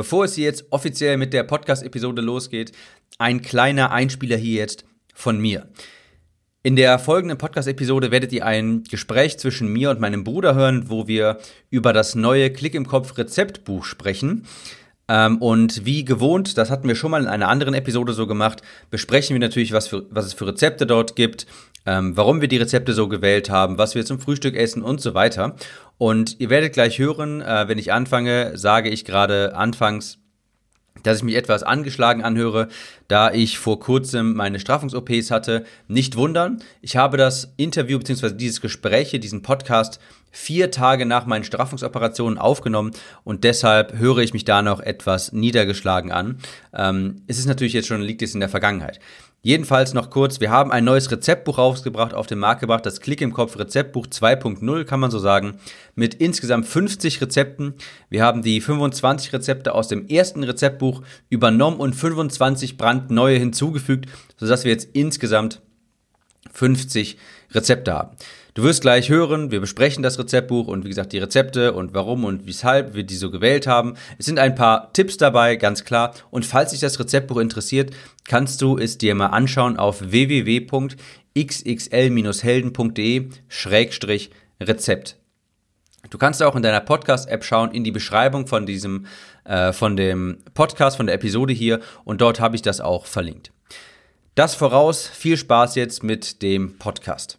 Bevor es jetzt offiziell mit der Podcast-Episode losgeht, ein kleiner Einspieler hier jetzt von mir. In der folgenden Podcast-Episode werdet ihr ein Gespräch zwischen mir und meinem Bruder hören, wo wir über das neue Klick im Kopf Rezeptbuch sprechen. Ähm, und wie gewohnt, das hatten wir schon mal in einer anderen Episode so gemacht, besprechen wir natürlich, was, für, was es für Rezepte dort gibt, ähm, warum wir die Rezepte so gewählt haben, was wir zum Frühstück essen und so weiter. Und ihr werdet gleich hören, äh, wenn ich anfange, sage ich gerade anfangs, dass ich mich etwas angeschlagen anhöre, da ich vor kurzem meine Straffungs-OPs hatte. Nicht wundern, ich habe das Interview bzw. dieses Gespräch, diesen Podcast vier Tage nach meinen Straffungsoperationen aufgenommen und deshalb höre ich mich da noch etwas niedergeschlagen an. Ähm, es ist natürlich jetzt schon, liegt es in der Vergangenheit. Jedenfalls noch kurz, wir haben ein neues Rezeptbuch rausgebracht, auf den Markt gebracht, das Klick im Kopf Rezeptbuch 2.0 kann man so sagen, mit insgesamt 50 Rezepten. Wir haben die 25 Rezepte aus dem ersten Rezeptbuch übernommen und 25 brandneue hinzugefügt, sodass wir jetzt insgesamt 50 Rezepte haben. Du wirst gleich hören, wir besprechen das Rezeptbuch und wie gesagt die Rezepte und warum und weshalb wir die so gewählt haben. Es sind ein paar Tipps dabei, ganz klar. Und falls dich das Rezeptbuch interessiert, kannst du es dir mal anschauen auf www.xxl-helden.de-rezept. Du kannst auch in deiner Podcast-App schauen, in die Beschreibung von diesem, äh, von dem Podcast, von der Episode hier und dort habe ich das auch verlinkt. Das voraus, viel Spaß jetzt mit dem Podcast.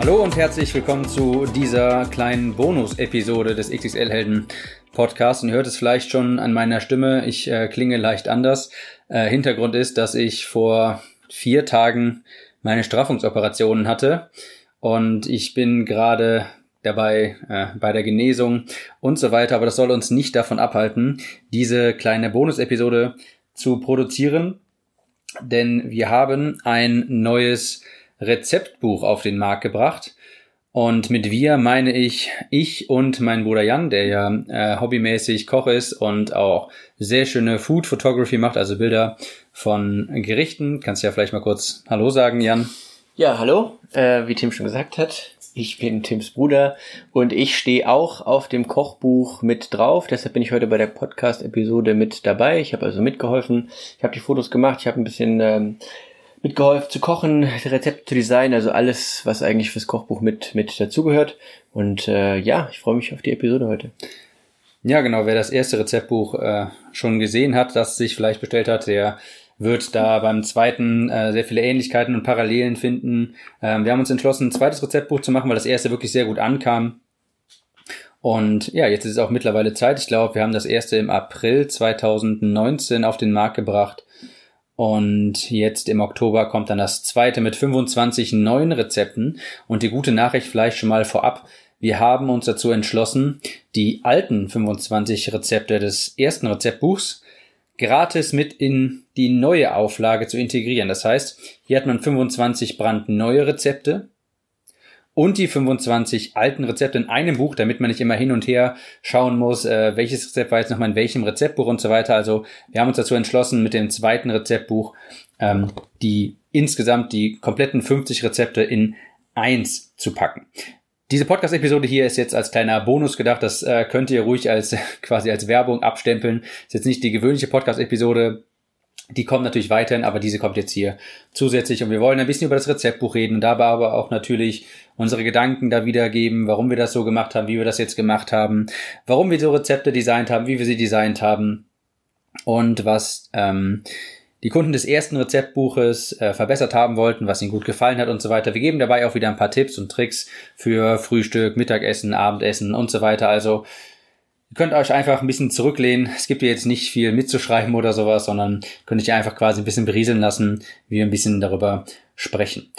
Hallo und herzlich willkommen zu dieser kleinen Bonus-Episode des XXL-Helden Podcasts. Und ihr hört es vielleicht schon an meiner Stimme, ich äh, klinge leicht anders. Äh, Hintergrund ist, dass ich vor vier Tagen meine Straffungsoperationen hatte und ich bin gerade dabei äh, bei der Genesung und so weiter. Aber das soll uns nicht davon abhalten, diese kleine Bonus-Episode zu produzieren, denn wir haben ein neues Rezeptbuch auf den Markt gebracht. Und mit wir meine ich ich und mein Bruder Jan, der ja äh, hobbymäßig Koch ist und auch sehr schöne Food Photography macht, also Bilder von Gerichten. Kannst du ja vielleicht mal kurz Hallo sagen, Jan? Ja, hallo. Äh, wie Tim schon gesagt hat, ich bin Tims Bruder und ich stehe auch auf dem Kochbuch mit drauf. Deshalb bin ich heute bei der Podcast-Episode mit dabei. Ich habe also mitgeholfen. Ich habe die Fotos gemacht. Ich habe ein bisschen ähm, mitgeholfen zu kochen, Rezepte zu designen, also alles, was eigentlich fürs Kochbuch mit, mit dazugehört. Und äh, ja, ich freue mich auf die Episode heute. Ja, genau. Wer das erste Rezeptbuch äh, schon gesehen hat, das sich vielleicht bestellt hat, der wird da beim zweiten äh, sehr viele Ähnlichkeiten und Parallelen finden. Ähm, wir haben uns entschlossen, ein zweites Rezeptbuch zu machen, weil das erste wirklich sehr gut ankam. Und ja, jetzt ist es auch mittlerweile Zeit. Ich glaube, wir haben das erste im April 2019 auf den Markt gebracht. Und jetzt im Oktober kommt dann das zweite mit 25 neuen Rezepten. Und die gute Nachricht vielleicht schon mal vorab. Wir haben uns dazu entschlossen, die alten 25 Rezepte des ersten Rezeptbuchs gratis mit in die neue Auflage zu integrieren. Das heißt, hier hat man 25 brandneue Rezepte und die 25 alten Rezepte in einem Buch, damit man nicht immer hin und her schauen muss, äh, welches Rezept war jetzt nochmal in welchem Rezeptbuch und so weiter. Also wir haben uns dazu entschlossen, mit dem zweiten Rezeptbuch ähm, die insgesamt die kompletten 50 Rezepte in eins zu packen. Diese Podcast-Episode hier ist jetzt als kleiner Bonus gedacht. Das äh, könnt ihr ruhig als quasi als Werbung abstempeln. Ist jetzt nicht die gewöhnliche Podcast-Episode. Die kommt natürlich weiterhin, aber diese kommt jetzt hier zusätzlich und wir wollen ein bisschen über das Rezeptbuch reden dabei aber auch natürlich unsere Gedanken da wiedergeben, warum wir das so gemacht haben, wie wir das jetzt gemacht haben, warum wir so Rezepte designt haben, wie wir sie designt haben und was ähm, die Kunden des ersten Rezeptbuches äh, verbessert haben wollten, was ihnen gut gefallen hat und so weiter. Wir geben dabei auch wieder ein paar Tipps und Tricks für Frühstück, Mittagessen, Abendessen und so weiter. Also Ihr könnt euch einfach ein bisschen zurücklehnen. Es gibt hier jetzt nicht viel mitzuschreiben oder sowas, sondern könnt euch einfach quasi ein bisschen berieseln lassen, wie wir ein bisschen darüber sprechen.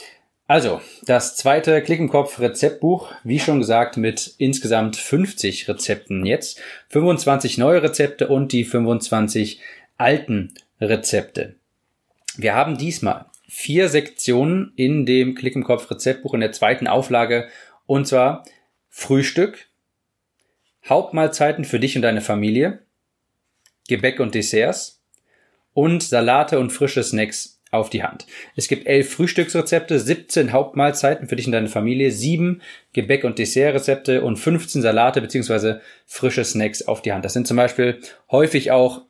Also, das zweite Klick im Kopf Rezeptbuch, wie schon gesagt, mit insgesamt 50 Rezepten jetzt. 25 neue Rezepte und die 25 alten Rezepte. Wir haben diesmal vier Sektionen in dem Klick im Kopf Rezeptbuch in der zweiten Auflage und zwar Frühstück, Hauptmahlzeiten für dich und deine Familie, Gebäck und Desserts und Salate und frische Snacks auf die Hand. Es gibt elf Frühstücksrezepte, 17 Hauptmahlzeiten für dich und deine Familie, sieben Gebäck- und Dessertrezepte und 15 Salate beziehungsweise frische Snacks auf die Hand. Das sind zum Beispiel häufig auch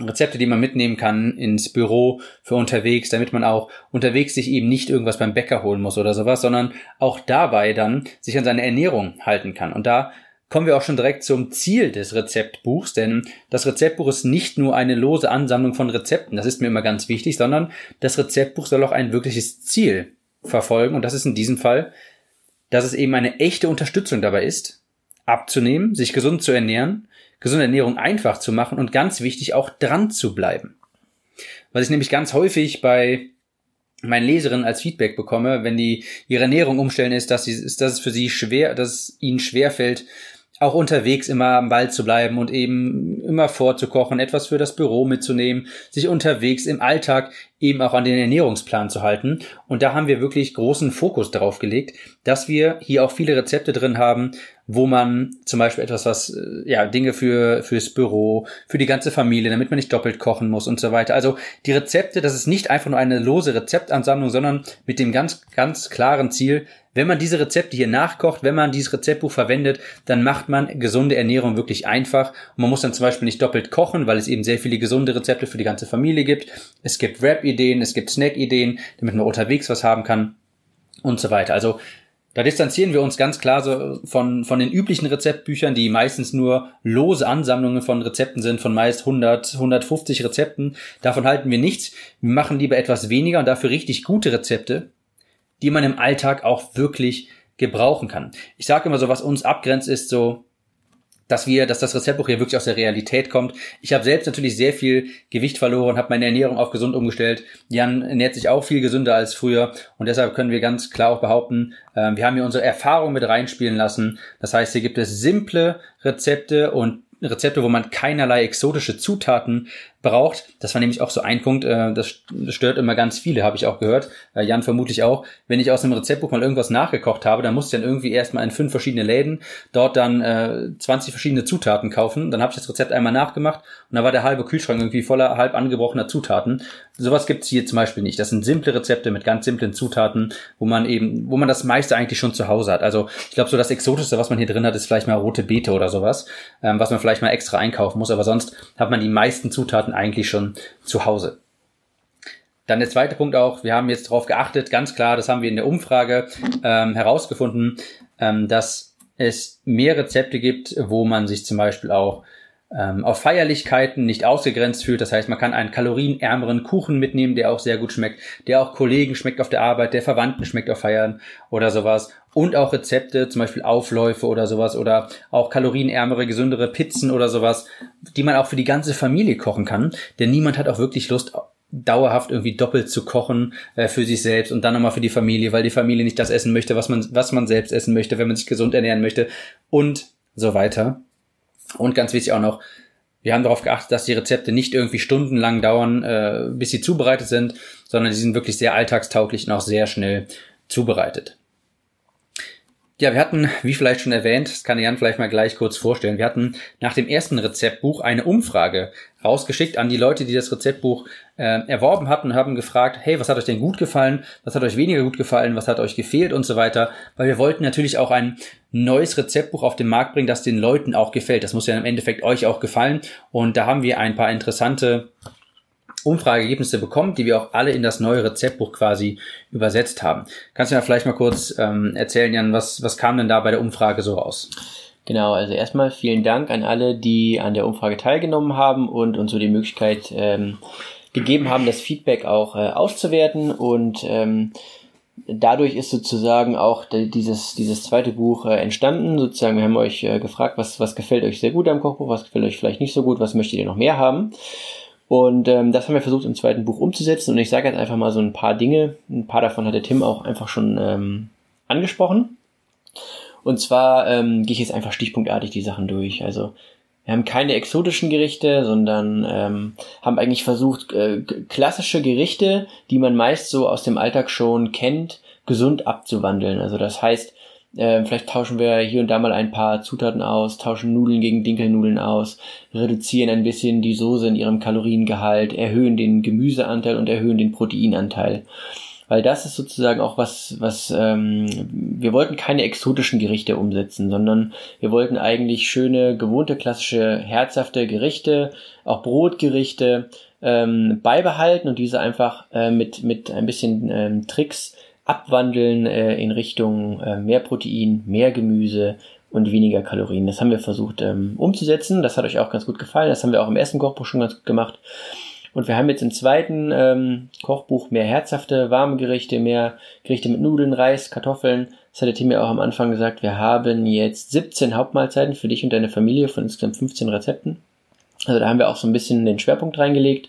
Rezepte, die man mitnehmen kann ins Büro für unterwegs, damit man auch unterwegs sich eben nicht irgendwas beim Bäcker holen muss oder sowas, sondern auch dabei dann sich an seine Ernährung halten kann. Und da kommen wir auch schon direkt zum Ziel des Rezeptbuchs, denn das Rezeptbuch ist nicht nur eine lose Ansammlung von Rezepten, das ist mir immer ganz wichtig, sondern das Rezeptbuch soll auch ein wirkliches Ziel verfolgen und das ist in diesem Fall, dass es eben eine echte Unterstützung dabei ist, abzunehmen, sich gesund zu ernähren, gesunde Ernährung einfach zu machen und ganz wichtig auch dran zu bleiben. Was ich nämlich ganz häufig bei meinen Leserinnen als Feedback bekomme, wenn die ihre Ernährung umstellen, ist, dass, sie, ist, dass es für sie schwer, dass es ihnen schwer fällt, auch unterwegs immer am Ball zu bleiben und eben immer vorzukochen, etwas für das Büro mitzunehmen, sich unterwegs im Alltag eben auch an den Ernährungsplan zu halten. Und da haben wir wirklich großen Fokus darauf gelegt, dass wir hier auch viele Rezepte drin haben, wo man zum Beispiel etwas, was, äh, ja, Dinge für, fürs Büro, für die ganze Familie, damit man nicht doppelt kochen muss und so weiter. Also die Rezepte, das ist nicht einfach nur eine lose Rezeptansammlung, sondern mit dem ganz, ganz klaren Ziel, wenn man diese Rezepte hier nachkocht, wenn man dieses Rezeptbuch verwendet, dann macht man gesunde Ernährung wirklich einfach. Und man muss dann zum Beispiel nicht doppelt kochen, weil es eben sehr viele gesunde Rezepte für die ganze Familie gibt. Es gibt Wrap-Ideen, es gibt Snack-Ideen, damit man unterwegs was haben kann und so weiter. Also da distanzieren wir uns ganz klar so von, von den üblichen Rezeptbüchern, die meistens nur lose Ansammlungen von Rezepten sind, von meist 100, 150 Rezepten. Davon halten wir nichts. Wir machen lieber etwas weniger und dafür richtig gute Rezepte, die man im Alltag auch wirklich gebrauchen kann. Ich sage immer so, was uns abgrenzt, ist so, dass wir, dass das Rezeptbuch hier wirklich aus der Realität kommt. Ich habe selbst natürlich sehr viel Gewicht verloren, habe meine Ernährung auf gesund umgestellt. Jan ernährt sich auch viel gesünder als früher und deshalb können wir ganz klar auch behaupten, äh, wir haben hier unsere Erfahrung mit reinspielen lassen. Das heißt, hier gibt es simple Rezepte und Rezepte, wo man keinerlei exotische Zutaten braucht. Das war nämlich auch so ein Punkt, äh, das stört immer ganz viele, habe ich auch gehört. Äh, Jan vermutlich auch. Wenn ich aus einem Rezeptbuch mal irgendwas nachgekocht habe, dann muss ich dann irgendwie erstmal in fünf verschiedene Läden dort dann äh, 20 verschiedene Zutaten kaufen. Dann habe ich das Rezept einmal nachgemacht und dann war der halbe Kühlschrank irgendwie voller halb angebrochener Zutaten. Sowas gibt's hier zum Beispiel nicht. Das sind simple Rezepte mit ganz simplen Zutaten, wo man eben, wo man das meiste eigentlich schon zu Hause hat. Also ich glaube, so das Exotischste, was man hier drin hat, ist vielleicht mal rote Beete oder sowas, ähm, was man vielleicht mal extra einkaufen muss. Aber sonst hat man die meisten Zutaten eigentlich schon zu Hause. Dann der zweite Punkt auch, wir haben jetzt darauf geachtet, ganz klar, das haben wir in der Umfrage ähm, herausgefunden, ähm, dass es mehr Rezepte gibt, wo man sich zum Beispiel auch ähm, auf Feierlichkeiten nicht ausgegrenzt fühlt. Das heißt, man kann einen kalorienärmeren Kuchen mitnehmen, der auch sehr gut schmeckt, der auch Kollegen schmeckt auf der Arbeit, der Verwandten schmeckt auf Feiern oder sowas. Und auch Rezepte, zum Beispiel Aufläufe oder sowas oder auch kalorienärmere, gesündere Pizzen oder sowas, die man auch für die ganze Familie kochen kann. Denn niemand hat auch wirklich Lust, dauerhaft irgendwie doppelt zu kochen äh, für sich selbst und dann nochmal für die Familie, weil die Familie nicht das essen möchte, was man, was man selbst essen möchte, wenn man sich gesund ernähren möchte und so weiter. Und ganz wichtig auch noch, wir haben darauf geachtet, dass die Rezepte nicht irgendwie stundenlang dauern, äh, bis sie zubereitet sind, sondern die sind wirklich sehr alltagstauglich und auch sehr schnell zubereitet. Ja, wir hatten, wie vielleicht schon erwähnt, das kann Jan vielleicht mal gleich kurz vorstellen, wir hatten nach dem ersten Rezeptbuch eine Umfrage rausgeschickt an die Leute, die das Rezeptbuch äh, erworben hatten, haben gefragt, hey, was hat euch denn gut gefallen, was hat euch weniger gut gefallen, was hat euch gefehlt? Und so weiter, weil wir wollten natürlich auch ein neues Rezeptbuch auf den Markt bringen, das den Leuten auch gefällt. Das muss ja im Endeffekt euch auch gefallen. Und da haben wir ein paar interessante Umfrageergebnisse bekommen, die wir auch alle in das neue Rezeptbuch quasi übersetzt haben. Kannst du mir vielleicht mal kurz ähm, erzählen, Jan, was, was kam denn da bei der Umfrage so raus? Genau, also erstmal vielen Dank an alle, die an der Umfrage teilgenommen haben und uns so die Möglichkeit ähm, gegeben haben, das Feedback auch äh, auszuwerten und ähm, dadurch ist sozusagen auch dieses, dieses zweite Buch äh, entstanden. Sozusagen, wir haben euch äh, gefragt, was, was gefällt euch sehr gut am Kochbuch, was gefällt euch vielleicht nicht so gut, was möchtet ihr noch mehr haben. Und ähm, das haben wir versucht im zweiten Buch umzusetzen. Und ich sage jetzt einfach mal so ein paar Dinge. Ein paar davon hat der Tim auch einfach schon ähm, angesprochen. Und zwar ähm, gehe ich jetzt einfach stichpunktartig die Sachen durch. Also wir haben keine exotischen Gerichte, sondern ähm, haben eigentlich versucht, äh, klassische Gerichte, die man meist so aus dem Alltag schon kennt, gesund abzuwandeln. Also das heißt, äh, vielleicht tauschen wir hier und da mal ein paar Zutaten aus, tauschen Nudeln gegen Dinkelnudeln aus, reduzieren ein bisschen die Soße in ihrem Kaloriengehalt, erhöhen den Gemüseanteil und erhöhen den Proteinanteil. Weil das ist sozusagen auch was, was ähm, wir wollten keine exotischen Gerichte umsetzen, sondern wir wollten eigentlich schöne, gewohnte, klassische, herzhafte Gerichte, auch Brotgerichte ähm, beibehalten und diese einfach äh, mit, mit ein bisschen ähm, Tricks abwandeln äh, in Richtung äh, mehr Protein, mehr Gemüse und weniger Kalorien. Das haben wir versucht ähm, umzusetzen. Das hat euch auch ganz gut gefallen. Das haben wir auch im ersten Kochbuch schon ganz gut gemacht. Und wir haben jetzt im zweiten ähm, Kochbuch mehr herzhafte, warme Gerichte, mehr Gerichte mit Nudeln, Reis, Kartoffeln. Das hat der Tim ja auch am Anfang gesagt. Wir haben jetzt 17 Hauptmahlzeiten für dich und deine Familie von insgesamt 15 Rezepten. Also da haben wir auch so ein bisschen den Schwerpunkt reingelegt.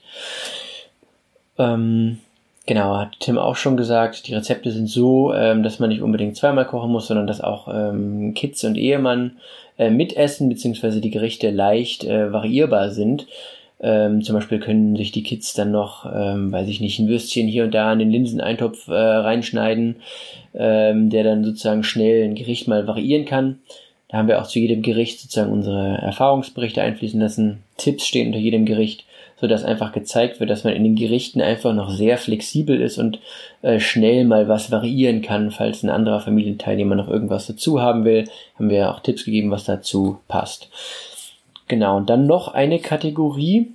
Ähm, genau, hat Tim auch schon gesagt, die Rezepte sind so, ähm, dass man nicht unbedingt zweimal kochen muss, sondern dass auch ähm, Kids und Ehemann äh, mitessen, beziehungsweise die Gerichte leicht äh, variierbar sind. Ähm, zum Beispiel können sich die Kids dann noch, ähm, weiß ich nicht, ein Würstchen hier und da in den Linseneintopf äh, reinschneiden, ähm, der dann sozusagen schnell ein Gericht mal variieren kann. Da haben wir auch zu jedem Gericht sozusagen unsere Erfahrungsberichte einfließen lassen. Tipps stehen unter jedem Gericht, so dass einfach gezeigt wird, dass man in den Gerichten einfach noch sehr flexibel ist und äh, schnell mal was variieren kann, falls ein anderer Familienteilnehmer noch irgendwas dazu haben will. Haben wir auch Tipps gegeben, was dazu passt. Genau, und dann noch eine Kategorie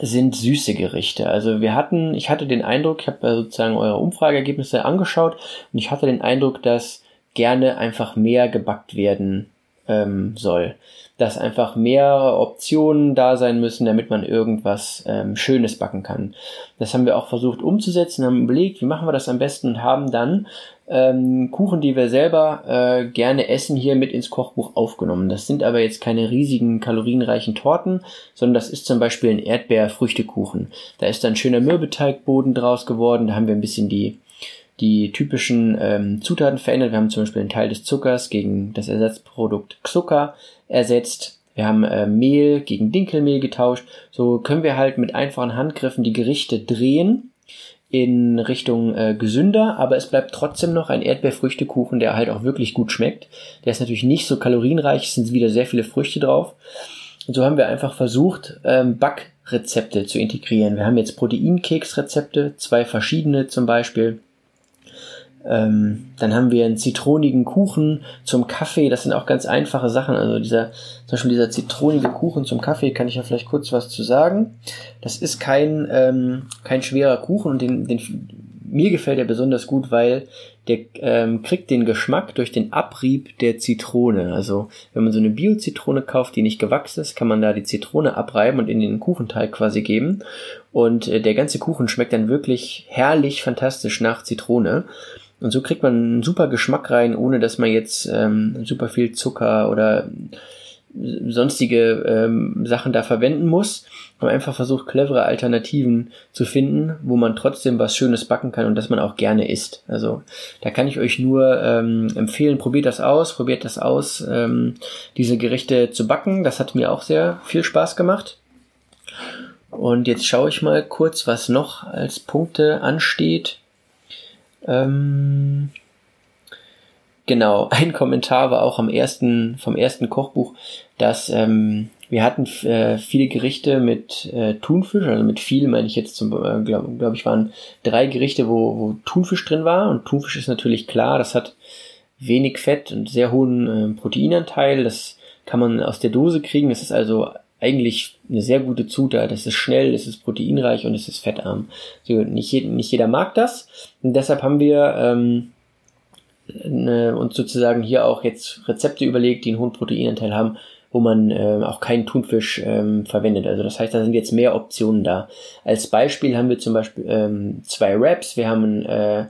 sind süße Gerichte. Also wir hatten, ich hatte den Eindruck, ich habe sozusagen eure Umfrageergebnisse angeschaut und ich hatte den Eindruck, dass gerne einfach mehr gebackt werden ähm, soll. Dass einfach mehr Optionen da sein müssen, damit man irgendwas ähm, Schönes backen kann. Das haben wir auch versucht umzusetzen, haben überlegt, wie machen wir das am besten und haben dann ähm, Kuchen, die wir selber äh, gerne essen, hier mit ins Kochbuch aufgenommen. Das sind aber jetzt keine riesigen kalorienreichen Torten, sondern das ist zum Beispiel ein Erdbeerfrüchtekuchen. Da ist dann schöner Mürbeteigboden draus geworden. Da haben wir ein bisschen die die typischen ähm, Zutaten verändert. Wir haben zum Beispiel einen Teil des Zuckers gegen das Ersatzprodukt Zucker ersetzt. Wir haben äh, Mehl gegen Dinkelmehl getauscht. So können wir halt mit einfachen Handgriffen die Gerichte drehen in Richtung äh, gesünder, aber es bleibt trotzdem noch ein Erdbeerfrüchtekuchen, der halt auch wirklich gut schmeckt. Der ist natürlich nicht so kalorienreich, es sind wieder sehr viele Früchte drauf. Und so haben wir einfach versucht, ähm, Backrezepte zu integrieren. Wir haben jetzt Proteinkeksrezepte, zwei verschiedene zum Beispiel. Ähm, dann haben wir einen zitronigen Kuchen zum Kaffee. Das sind auch ganz einfache Sachen. Also dieser, zum Beispiel dieser zitronige Kuchen zum Kaffee, kann ich ja vielleicht kurz was zu sagen. Das ist kein, ähm, kein schwerer Kuchen und den, den, mir gefällt er besonders gut, weil der ähm, kriegt den Geschmack durch den Abrieb der Zitrone. Also wenn man so eine Bio-Zitrone kauft, die nicht gewachsen ist, kann man da die Zitrone abreiben und in den Kuchenteig quasi geben. Und äh, der ganze Kuchen schmeckt dann wirklich herrlich, fantastisch nach Zitrone. Und so kriegt man einen super Geschmack rein, ohne dass man jetzt ähm, super viel Zucker oder sonstige ähm, Sachen da verwenden muss. Aber einfach versucht, clevere Alternativen zu finden, wo man trotzdem was Schönes backen kann und das man auch gerne isst. Also da kann ich euch nur ähm, empfehlen, probiert das aus, probiert das aus, ähm, diese Gerichte zu backen. Das hat mir auch sehr viel Spaß gemacht. Und jetzt schaue ich mal kurz, was noch als Punkte ansteht. Ähm, genau, ein Kommentar war auch am ersten, vom ersten Kochbuch, dass ähm, wir hatten äh, viele Gerichte mit äh, Thunfisch, also mit viel meine ich jetzt äh, glaube glaub ich, waren drei Gerichte, wo, wo Thunfisch drin war. Und Thunfisch ist natürlich klar, das hat wenig Fett und sehr hohen äh, Proteinanteil. Das kann man aus der Dose kriegen. Das ist also eigentlich eine sehr gute Zutat. Es ist schnell, es ist proteinreich und es ist fettarm. So, nicht, nicht jeder mag das. Und deshalb haben wir ähm, ne, uns sozusagen hier auch jetzt Rezepte überlegt, die einen hohen Proteinanteil haben, wo man äh, auch keinen Thunfisch ähm, verwendet. Also das heißt, da sind jetzt mehr Optionen da. Als Beispiel haben wir zum Beispiel ähm, zwei Wraps. Wir haben äh,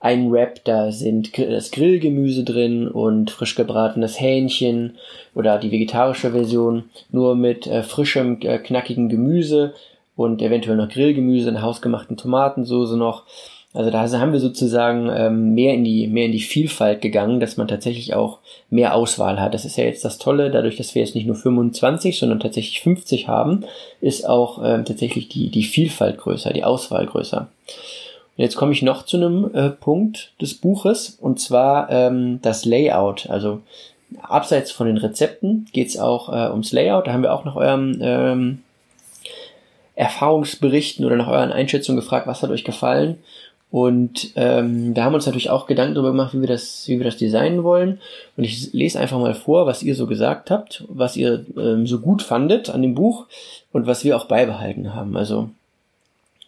ein Wrap, da sind das Grillgemüse drin und frisch gebratenes Hähnchen oder die vegetarische Version nur mit äh, frischem, äh, knackigem Gemüse und eventuell noch Grillgemüse, eine hausgemachten Tomatensoße noch. Also da haben wir sozusagen ähm, mehr in die mehr in die Vielfalt gegangen, dass man tatsächlich auch mehr Auswahl hat. Das ist ja jetzt das Tolle, dadurch, dass wir jetzt nicht nur 25, sondern tatsächlich 50 haben, ist auch ähm, tatsächlich die die Vielfalt größer, die Auswahl größer. Und jetzt komme ich noch zu einem äh, Punkt des Buches und zwar ähm, das Layout. Also abseits von den Rezepten geht's auch äh, ums Layout. Da haben wir auch nach eurem ähm, Erfahrungsberichten oder nach euren Einschätzungen gefragt, was hat euch gefallen. Und ähm, da haben wir uns natürlich auch Gedanken darüber gemacht, wie wir das, wie wir das designen wollen. Und ich lese einfach mal vor, was ihr so gesagt habt, was ihr ähm, so gut fandet an dem Buch und was wir auch beibehalten haben. Also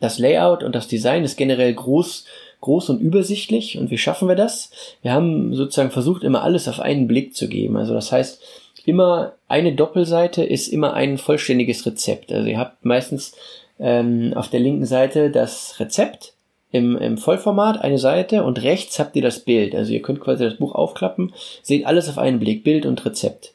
das Layout und das Design ist generell groß, groß und übersichtlich. Und wie schaffen wir das? Wir haben sozusagen versucht, immer alles auf einen Blick zu geben. Also das heißt, immer eine Doppelseite ist immer ein vollständiges Rezept. Also ihr habt meistens ähm, auf der linken Seite das Rezept im, im Vollformat eine Seite und rechts habt ihr das Bild. Also ihr könnt quasi das Buch aufklappen, seht alles auf einen Blick, Bild und Rezept.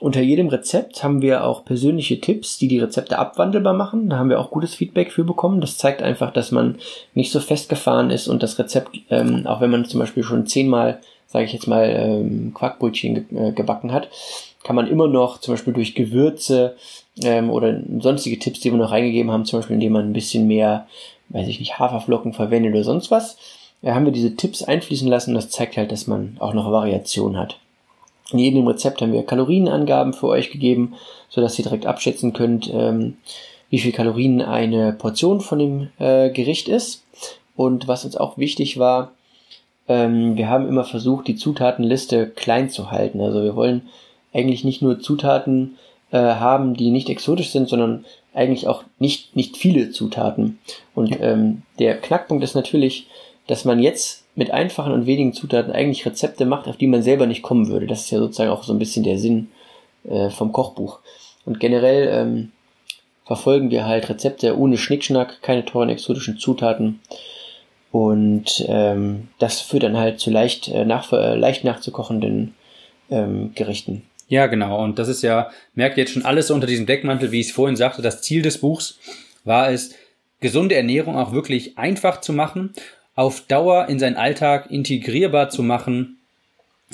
Unter jedem Rezept haben wir auch persönliche Tipps, die die Rezepte abwandelbar machen. Da haben wir auch gutes Feedback für bekommen. Das zeigt einfach, dass man nicht so festgefahren ist und das Rezept, ähm, auch wenn man zum Beispiel schon zehnmal, sage ich jetzt mal, ähm, Quarkbrötchen ge äh, gebacken hat, kann man immer noch zum Beispiel durch Gewürze ähm, oder sonstige Tipps, die wir noch reingegeben haben, zum Beispiel indem man ein bisschen mehr weiß ich nicht, Haferflocken verwendet oder sonst was, da haben wir diese Tipps einfließen lassen. Das zeigt halt, dass man auch noch Variation hat. In jedem Rezept haben wir Kalorienangaben für euch gegeben, sodass ihr direkt abschätzen könnt, ähm, wie viel Kalorien eine Portion von dem äh, Gericht ist. Und was uns auch wichtig war, ähm, wir haben immer versucht, die Zutatenliste klein zu halten. Also wir wollen eigentlich nicht nur Zutaten äh, haben, die nicht exotisch sind, sondern eigentlich auch nicht, nicht viele Zutaten. Und ähm, der Knackpunkt ist natürlich, dass man jetzt mit einfachen und wenigen Zutaten eigentlich Rezepte macht, auf die man selber nicht kommen würde. Das ist ja sozusagen auch so ein bisschen der Sinn äh, vom Kochbuch. Und generell ähm, verfolgen wir halt Rezepte ohne Schnickschnack, keine teuren exotischen Zutaten. Und ähm, das führt dann halt zu leicht, äh, nach, äh, leicht nachzukochenden ähm, Gerichten. Ja, genau. Und das ist ja, merkt jetzt schon alles unter diesem Deckmantel, wie ich es vorhin sagte, das Ziel des Buchs war es, gesunde Ernährung auch wirklich einfach zu machen, auf Dauer in seinen Alltag integrierbar zu machen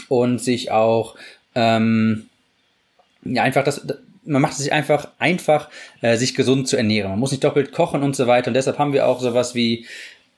und sich auch ähm, ja einfach das man macht es sich einfach einfach äh, sich gesund zu ernähren. Man muss nicht doppelt kochen und so weiter und deshalb haben wir auch sowas wie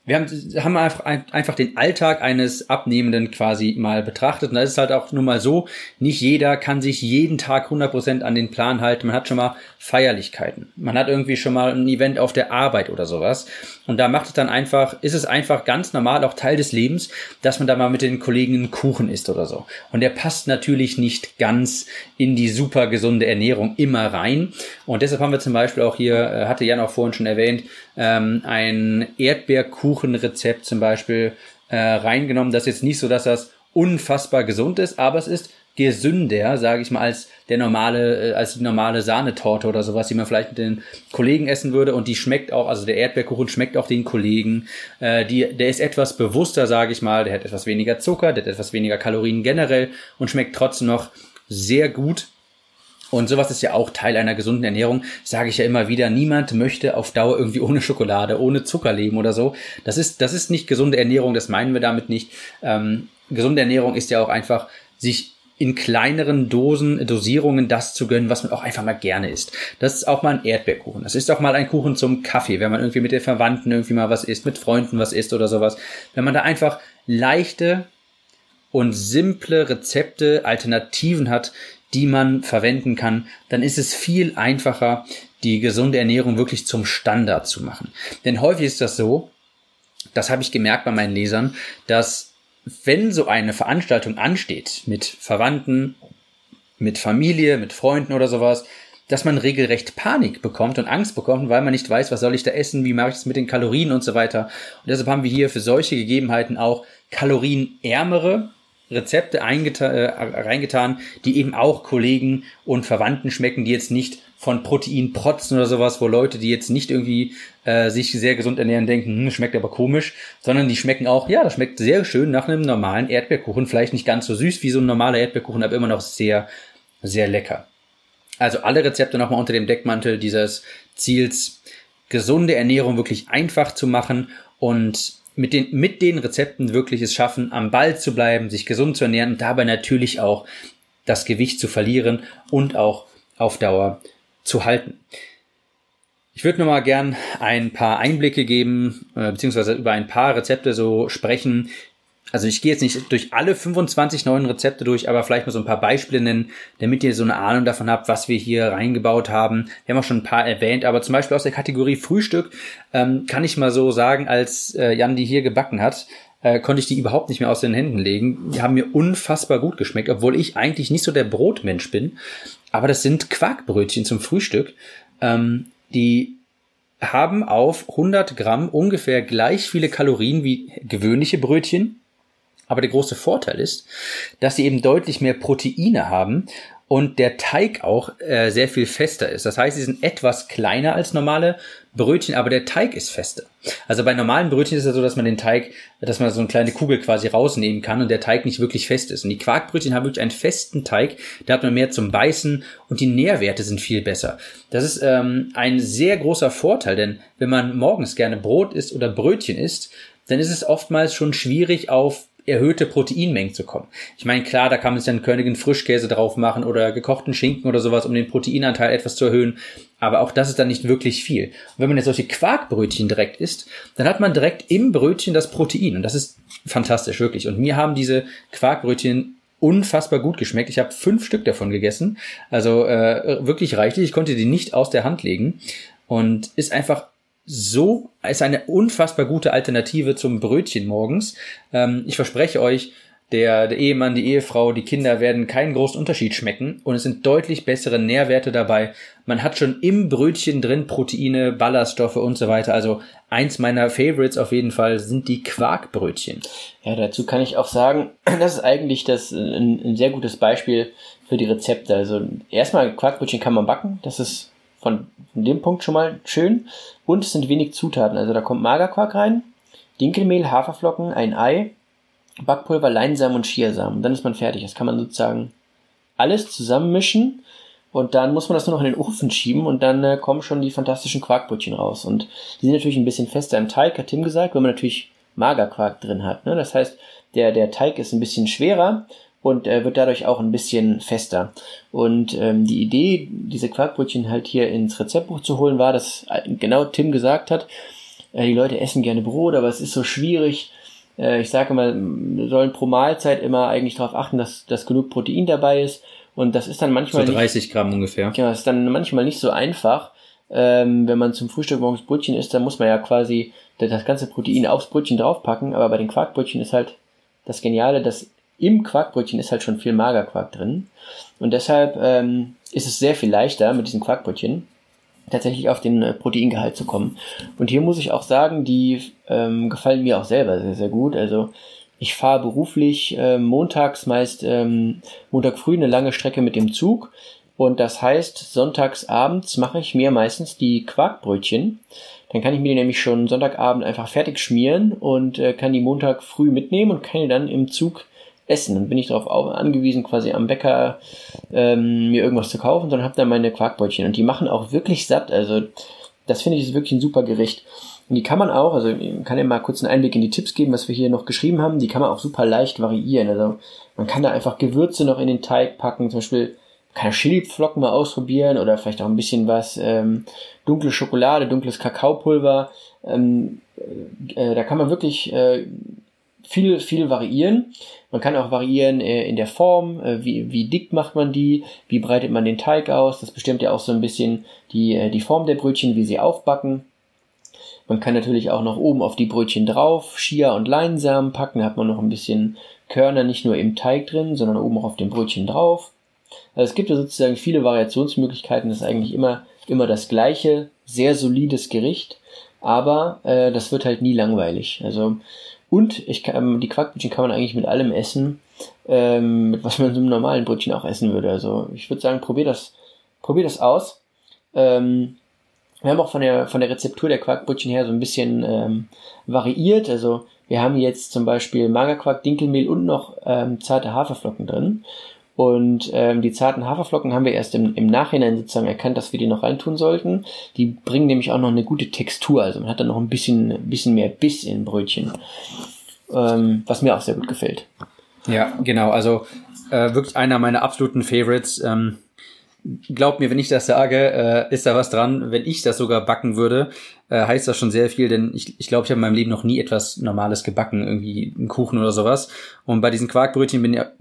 wir haben, haben einfach, einfach den Alltag eines Abnehmenden quasi mal betrachtet. Und da ist es halt auch nun mal so, nicht jeder kann sich jeden Tag 100% an den Plan halten. Man hat schon mal Feierlichkeiten. Man hat irgendwie schon mal ein Event auf der Arbeit oder sowas. Und da macht es dann einfach, ist es einfach ganz normal, auch Teil des Lebens, dass man da mal mit den Kollegen einen Kuchen isst oder so. Und der passt natürlich nicht ganz in die super gesunde Ernährung immer rein. Und deshalb haben wir zum Beispiel auch hier, äh, hatte Jan auch vorhin schon erwähnt, ähm, ein Erdbeerkuchenrezept zum Beispiel äh, reingenommen. Das ist jetzt nicht so, dass das unfassbar gesund ist, aber es ist gesünder, sage ich mal, als der normale, äh, als die normale Sahnetorte oder sowas, die man vielleicht mit den Kollegen essen würde. Und die schmeckt auch, also der Erdbeerkuchen schmeckt auch den Kollegen. Äh, die, der ist etwas bewusster, sage ich mal. Der hat etwas weniger Zucker, der hat etwas weniger Kalorien generell und schmeckt trotzdem noch sehr gut. Und sowas ist ja auch Teil einer gesunden Ernährung, sage ich ja immer wieder. Niemand möchte auf Dauer irgendwie ohne Schokolade, ohne Zucker leben oder so. Das ist, das ist nicht gesunde Ernährung, das meinen wir damit nicht. Ähm, gesunde Ernährung ist ja auch einfach, sich in kleineren Dosen, Dosierungen das zu gönnen, was man auch einfach mal gerne isst. Das ist auch mal ein Erdbeerkuchen. Das ist auch mal ein Kuchen zum Kaffee, wenn man irgendwie mit den Verwandten irgendwie mal was isst, mit Freunden was isst oder sowas. Wenn man da einfach leichte und simple Rezepte, Alternativen hat, die man verwenden kann, dann ist es viel einfacher, die gesunde Ernährung wirklich zum Standard zu machen. Denn häufig ist das so, das habe ich gemerkt bei meinen Lesern, dass wenn so eine Veranstaltung ansteht mit Verwandten, mit Familie, mit Freunden oder sowas, dass man regelrecht Panik bekommt und Angst bekommt, weil man nicht weiß, was soll ich da essen, wie mache ich es mit den Kalorien und so weiter. Und deshalb haben wir hier für solche Gegebenheiten auch kalorienärmere Rezepte äh, reingetan, die eben auch Kollegen und Verwandten schmecken, die jetzt nicht von Protein protzen oder sowas, wo Leute, die jetzt nicht irgendwie äh, sich sehr gesund ernähren, denken, hm, schmeckt aber komisch, sondern die schmecken auch, ja, das schmeckt sehr schön nach einem normalen Erdbeerkuchen, vielleicht nicht ganz so süß wie so ein normaler Erdbeerkuchen, aber immer noch sehr, sehr lecker. Also alle Rezepte nochmal unter dem Deckmantel dieses Ziels gesunde Ernährung wirklich einfach zu machen und mit den, mit den Rezepten wirklich es schaffen, am Ball zu bleiben, sich gesund zu ernähren und dabei natürlich auch das Gewicht zu verlieren und auch auf Dauer zu halten. Ich würde nochmal gern ein paar Einblicke geben, äh, beziehungsweise über ein paar Rezepte so sprechen, also ich gehe jetzt nicht durch alle 25 neuen Rezepte durch, aber vielleicht mal so ein paar Beispiele nennen, damit ihr so eine Ahnung davon habt, was wir hier reingebaut haben. Wir haben auch schon ein paar erwähnt, aber zum Beispiel aus der Kategorie Frühstück ähm, kann ich mal so sagen, als äh, Jan die hier gebacken hat, äh, konnte ich die überhaupt nicht mehr aus den Händen legen. Die haben mir unfassbar gut geschmeckt, obwohl ich eigentlich nicht so der Brotmensch bin. Aber das sind Quarkbrötchen zum Frühstück. Ähm, die haben auf 100 Gramm ungefähr gleich viele Kalorien wie gewöhnliche Brötchen aber der große Vorteil ist, dass sie eben deutlich mehr Proteine haben und der Teig auch äh, sehr viel fester ist. Das heißt, sie sind etwas kleiner als normale Brötchen, aber der Teig ist fester. Also bei normalen Brötchen ist es so, dass man den Teig, dass man so eine kleine Kugel quasi rausnehmen kann und der Teig nicht wirklich fest ist. Und die Quarkbrötchen haben wirklich einen festen Teig, da hat man mehr zum Beißen und die Nährwerte sind viel besser. Das ist ähm, ein sehr großer Vorteil, denn wenn man morgens gerne Brot isst oder Brötchen isst, dann ist es oftmals schon schwierig auf erhöhte Proteinmengen zu kommen. Ich meine, klar, da kann man sich dann Königin Frischkäse drauf machen oder gekochten Schinken oder sowas, um den Proteinanteil etwas zu erhöhen. Aber auch das ist dann nicht wirklich viel. Und wenn man jetzt solche Quarkbrötchen direkt isst, dann hat man direkt im Brötchen das Protein. Und das ist fantastisch, wirklich. Und mir haben diese Quarkbrötchen unfassbar gut geschmeckt. Ich habe fünf Stück davon gegessen. Also äh, wirklich reichlich. Ich konnte die nicht aus der Hand legen. Und ist einfach so, ist eine unfassbar gute Alternative zum Brötchen morgens. Ähm, ich verspreche euch, der, der Ehemann, die Ehefrau, die Kinder werden keinen großen Unterschied schmecken und es sind deutlich bessere Nährwerte dabei. Man hat schon im Brötchen drin Proteine, Ballaststoffe und so weiter. Also eins meiner Favorites auf jeden Fall sind die Quarkbrötchen. Ja, dazu kann ich auch sagen, das ist eigentlich das ein, ein sehr gutes Beispiel für die Rezepte. Also erstmal Quarkbrötchen kann man backen, das ist von, von dem Punkt schon mal schön. Und es sind wenig Zutaten. Also da kommt Magerquark rein, Dinkelmehl, Haferflocken, ein Ei, Backpulver, Leinsamen und Chiasamen. Dann ist man fertig. Das kann man sozusagen alles zusammenmischen und dann muss man das nur noch in den Ofen schieben und dann äh, kommen schon die fantastischen Quarkbrötchen raus. Und die sind natürlich ein bisschen fester im Teig, hat Tim gesagt, wenn man natürlich Magerquark drin hat. Ne? Das heißt, der, der Teig ist ein bisschen schwerer und äh, wird dadurch auch ein bisschen fester. Und ähm, die Idee, diese Quarkbrötchen halt hier ins Rezeptbuch zu holen, war, dass äh, genau Tim gesagt hat, äh, die Leute essen gerne Brot, aber es ist so schwierig. Äh, ich sage mal, wir sollen pro Mahlzeit immer eigentlich darauf achten, dass, dass genug Protein dabei ist. Und das ist dann manchmal. So 30 nicht, Gramm ungefähr. Genau, das ist dann manchmal nicht so einfach. Ähm, wenn man zum Frühstück morgens Brötchen isst, dann muss man ja quasi das ganze Protein aufs Brötchen draufpacken, aber bei den Quarkbrötchen ist halt das Geniale, dass im Quarkbrötchen ist halt schon viel Magerquark drin. Und deshalb ähm, ist es sehr viel leichter mit diesen Quarkbrötchen tatsächlich auf den äh, Proteingehalt zu kommen. Und hier muss ich auch sagen, die ähm, gefallen mir auch selber sehr, sehr gut. Also ich fahre beruflich äh, montags meist ähm, Montag früh eine lange Strecke mit dem Zug. Und das heißt, sonntags abends mache ich mir meistens die Quarkbrötchen. Dann kann ich mir die nämlich schon Sonntagabend einfach fertig schmieren und äh, kann die Montag früh mitnehmen und kann die dann im Zug essen. Dann bin ich darauf angewiesen, quasi am Bäcker ähm, mir irgendwas zu kaufen, sondern habe dann meine Quarkbrötchen. Und die machen auch wirklich satt. Also das finde ich ist wirklich ein super Gericht. Und die kann man auch, also ich kann ja mal kurz einen Einblick in die Tipps geben, was wir hier noch geschrieben haben. Die kann man auch super leicht variieren. Also man kann da einfach Gewürze noch in den Teig packen, zum Beispiel kann Chiliflocken mal ausprobieren oder vielleicht auch ein bisschen was ähm, dunkle Schokolade, dunkles Kakaopulver. Ähm, äh, da kann man wirklich äh, viel, viel variieren. Man kann auch variieren äh, in der Form, äh, wie, wie dick macht man die, wie breitet man den Teig aus. Das bestimmt ja auch so ein bisschen die, äh, die Form der Brötchen, wie sie aufbacken. Man kann natürlich auch noch oben auf die Brötchen drauf Chia und Leinsamen packen. Da hat man noch ein bisschen Körner nicht nur im Teig drin, sondern oben auch auf dem Brötchen drauf. Also es gibt ja sozusagen viele Variationsmöglichkeiten. Das ist eigentlich immer, immer das gleiche, sehr solides Gericht. Aber äh, das wird halt nie langweilig. Also und ich kann, ähm, die Quarkbrötchen kann man eigentlich mit allem essen, ähm, mit was man so einem normalen Brötchen auch essen würde. Also ich würde sagen, probier das, probier das aus. Ähm, wir haben auch von der, von der Rezeptur der Quarkbrötchen her so ein bisschen ähm, variiert. Also wir haben jetzt zum Beispiel Magerquark, Dinkelmehl und noch ähm, zarte Haferflocken drin. Und ähm, die zarten Haferflocken haben wir erst im, im Nachhinein sozusagen erkannt, dass wir die noch reintun sollten. Die bringen nämlich auch noch eine gute Textur. Also man hat dann noch ein bisschen, bisschen mehr Biss in Brötchen. Ähm, was mir auch sehr gut gefällt. Ja, genau. Also äh, wirklich einer meiner absoluten Favorites. Ähm, glaub mir, wenn ich das sage, äh, ist da was dran. Wenn ich das sogar backen würde, äh, heißt das schon sehr viel, denn ich, ich glaube, ich habe in meinem Leben noch nie etwas Normales gebacken, irgendwie einen Kuchen oder sowas. Und bei diesen Quarkbrötchen bin ja,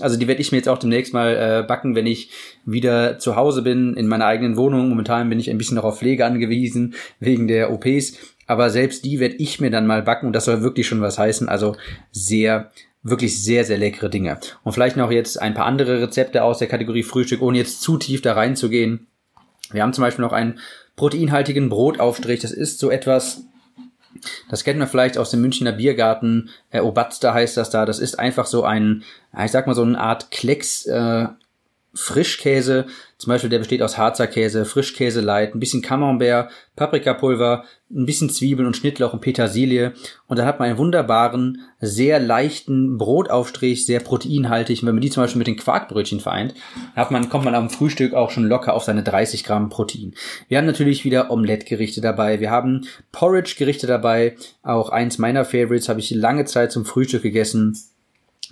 also die werde ich mir jetzt auch demnächst mal äh, backen, wenn ich wieder zu Hause bin, in meiner eigenen Wohnung. Momentan bin ich ein bisschen noch auf Pflege angewiesen, wegen der OPs. Aber selbst die werde ich mir dann mal backen und das soll wirklich schon was heißen. Also sehr, wirklich sehr, sehr leckere Dinge. Und vielleicht noch jetzt ein paar andere Rezepte aus der Kategorie Frühstück, ohne jetzt zu tief da reinzugehen. Wir haben zum Beispiel noch einen proteinhaltigen Brotaufstrich. Das ist so etwas, das kennt man vielleicht aus dem Münchner Biergarten. Äh, Obatster heißt das da. Das ist einfach so ein, ich sag mal so eine Art Klecks, äh, Frischkäse, zum Beispiel der besteht aus Harzer Käse, Frischkäse light, ein bisschen Camembert, Paprikapulver, ein bisschen Zwiebeln und Schnittlauch und Petersilie. Und dann hat man einen wunderbaren, sehr leichten Brotaufstrich, sehr proteinhaltig. Und wenn man die zum Beispiel mit den Quarkbrötchen vereint, hat man, kommt man am Frühstück auch schon locker auf seine 30 Gramm Protein. Wir haben natürlich wieder Omelette-Gerichte dabei. Wir haben Porridge-Gerichte dabei. Auch eins meiner Favorites habe ich lange Zeit zum Frühstück gegessen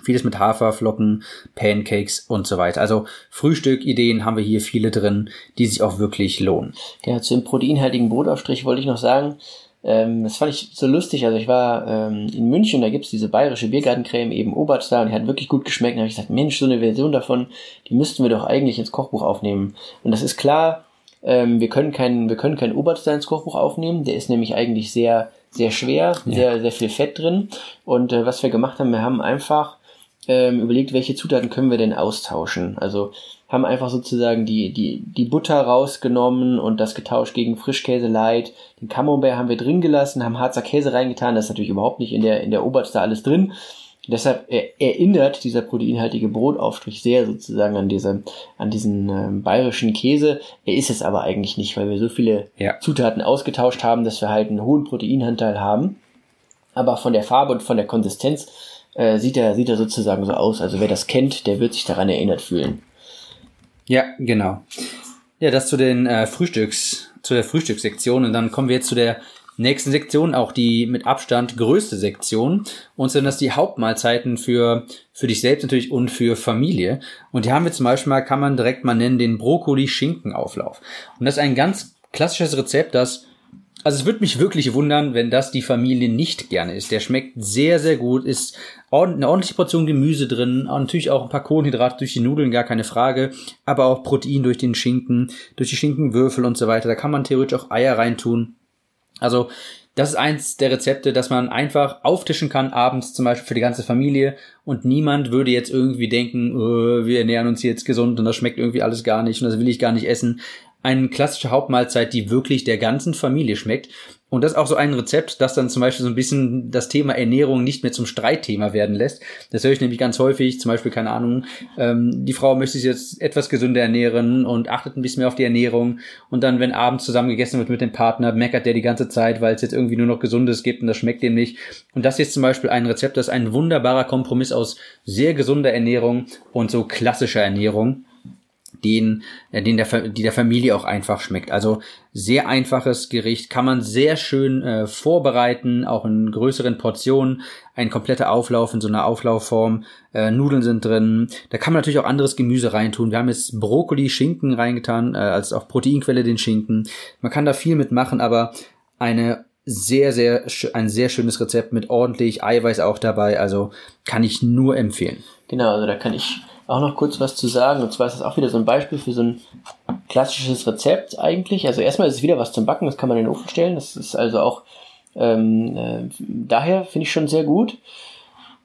Vieles mit Haferflocken, Pancakes und so weiter. Also Frühstückideen haben wir hier viele drin, die sich auch wirklich lohnen. Ja, zu dem proteinhaltigen Brotaufstrich wollte ich noch sagen, ähm, das fand ich so lustig. Also ich war ähm, in München, da gibt's diese bayerische Biergartencreme, eben Oberst da, und die hat wirklich gut geschmeckt. Da habe ich gesagt, Mensch, so eine Version davon, die müssten wir doch eigentlich ins Kochbuch aufnehmen. Und das ist klar, ähm, wir können keinen, wir können keinen Oberster ins Kochbuch aufnehmen. Der ist nämlich eigentlich sehr, sehr schwer, ja. sehr, sehr viel Fett drin. Und äh, was wir gemacht haben, wir haben einfach ähm, überlegt, welche Zutaten können wir denn austauschen. Also haben einfach sozusagen die, die, die Butter rausgenommen und das getauscht gegen Frischkäse light. Den Camembert haben wir drin gelassen, haben Harzer Käse reingetan. Das ist natürlich überhaupt nicht in der, in der Oberst da alles drin. Deshalb erinnert dieser proteinhaltige Brotaufstrich sehr sozusagen an diese, an diesen ähm, bayerischen Käse. Er ist es aber eigentlich nicht, weil wir so viele ja. Zutaten ausgetauscht haben, dass wir halt einen hohen Proteinanteil haben. Aber von der Farbe und von der Konsistenz äh, sieht er sieht er sozusagen so aus. Also wer das kennt, der wird sich daran erinnert fühlen. Ja, genau. Ja, das zu den äh, Frühstücks, zu der Frühstückssektion und dann kommen wir jetzt zu der nächsten Sektion, auch die mit Abstand größte Sektion. Und sind das die Hauptmahlzeiten für, für dich selbst natürlich und für Familie. Und die haben wir zum Beispiel mal, kann man direkt mal nennen, den Brokkoli-Schinken-Auflauf. Und das ist ein ganz klassisches Rezept, das also es würde mich wirklich wundern, wenn das die Familie nicht gerne isst. Der schmeckt sehr, sehr gut, ist eine ordentliche Portion Gemüse drin, natürlich auch ein paar Kohlenhydrate durch die Nudeln, gar keine Frage, aber auch Protein durch den Schinken, durch die Schinkenwürfel und so weiter. Da kann man theoretisch auch Eier reintun. Also das ist eins der Rezepte, dass man einfach auftischen kann, abends zum Beispiel für die ganze Familie und niemand würde jetzt irgendwie denken, oh, wir ernähren uns jetzt gesund und das schmeckt irgendwie alles gar nicht und das will ich gar nicht essen eine klassische Hauptmahlzeit, die wirklich der ganzen Familie schmeckt. Und das ist auch so ein Rezept, das dann zum Beispiel so ein bisschen das Thema Ernährung nicht mehr zum Streitthema werden lässt. Das höre ich nämlich ganz häufig, zum Beispiel, keine Ahnung, ähm, die Frau möchte sich jetzt etwas gesünder ernähren und achtet ein bisschen mehr auf die Ernährung. Und dann, wenn abends zusammen gegessen wird mit dem Partner, meckert der die ganze Zeit, weil es jetzt irgendwie nur noch Gesundes gibt und das schmeckt dem nicht. Und das ist zum Beispiel ein Rezept, das ist ein wunderbarer Kompromiss aus sehr gesunder Ernährung und so klassischer Ernährung den, äh, den der, die der Familie auch einfach schmeckt. Also sehr einfaches Gericht, kann man sehr schön äh, vorbereiten, auch in größeren Portionen. Ein kompletter Auflauf in so einer Auflaufform. Äh, Nudeln sind drin. Da kann man natürlich auch anderes Gemüse reintun. Wir haben jetzt Brokkoli, Schinken reingetan, äh, als auch Proteinquelle den Schinken. Man kann da viel mitmachen, aber eine sehr, sehr, ein sehr schönes Rezept mit ordentlich Eiweiß auch dabei. Also kann ich nur empfehlen. Genau, also da kann ich auch noch kurz was zu sagen. Und zwar ist das auch wieder so ein Beispiel für so ein klassisches Rezept eigentlich. Also erstmal ist es wieder was zum Backen, das kann man in den Ofen stellen. Das ist also auch ähm, äh, daher finde ich schon sehr gut.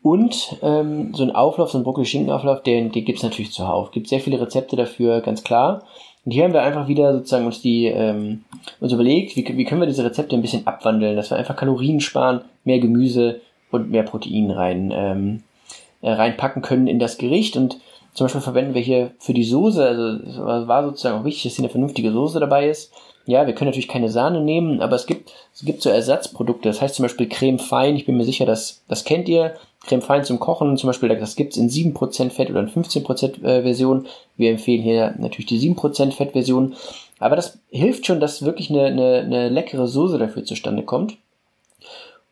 Und ähm, so ein Auflauf, so ein Brokkoli-Schinkenauflauf, den, den gibt es natürlich zuhauf. Gibt sehr viele Rezepte dafür, ganz klar. Und hier haben wir einfach wieder sozusagen uns die ähm, uns überlegt, wie, wie können wir diese Rezepte ein bisschen abwandeln, dass wir einfach Kalorien sparen, mehr Gemüse und mehr Protein rein ähm, äh, reinpacken können in das Gericht. Und zum Beispiel verwenden wir hier für die Soße, also war sozusagen auch wichtig, dass hier eine vernünftige Soße dabei ist. Ja, wir können natürlich keine Sahne nehmen, aber es gibt Es gibt so Ersatzprodukte, das heißt zum Beispiel Creme Fein, ich bin mir sicher, dass das kennt ihr. Creme Fein zum Kochen, zum Beispiel, das gibt's in 7% Fett oder in 15% äh, Version. Wir empfehlen hier natürlich die 7% Fettversion. Aber das hilft schon, dass wirklich eine, eine, eine leckere Soße dafür zustande kommt.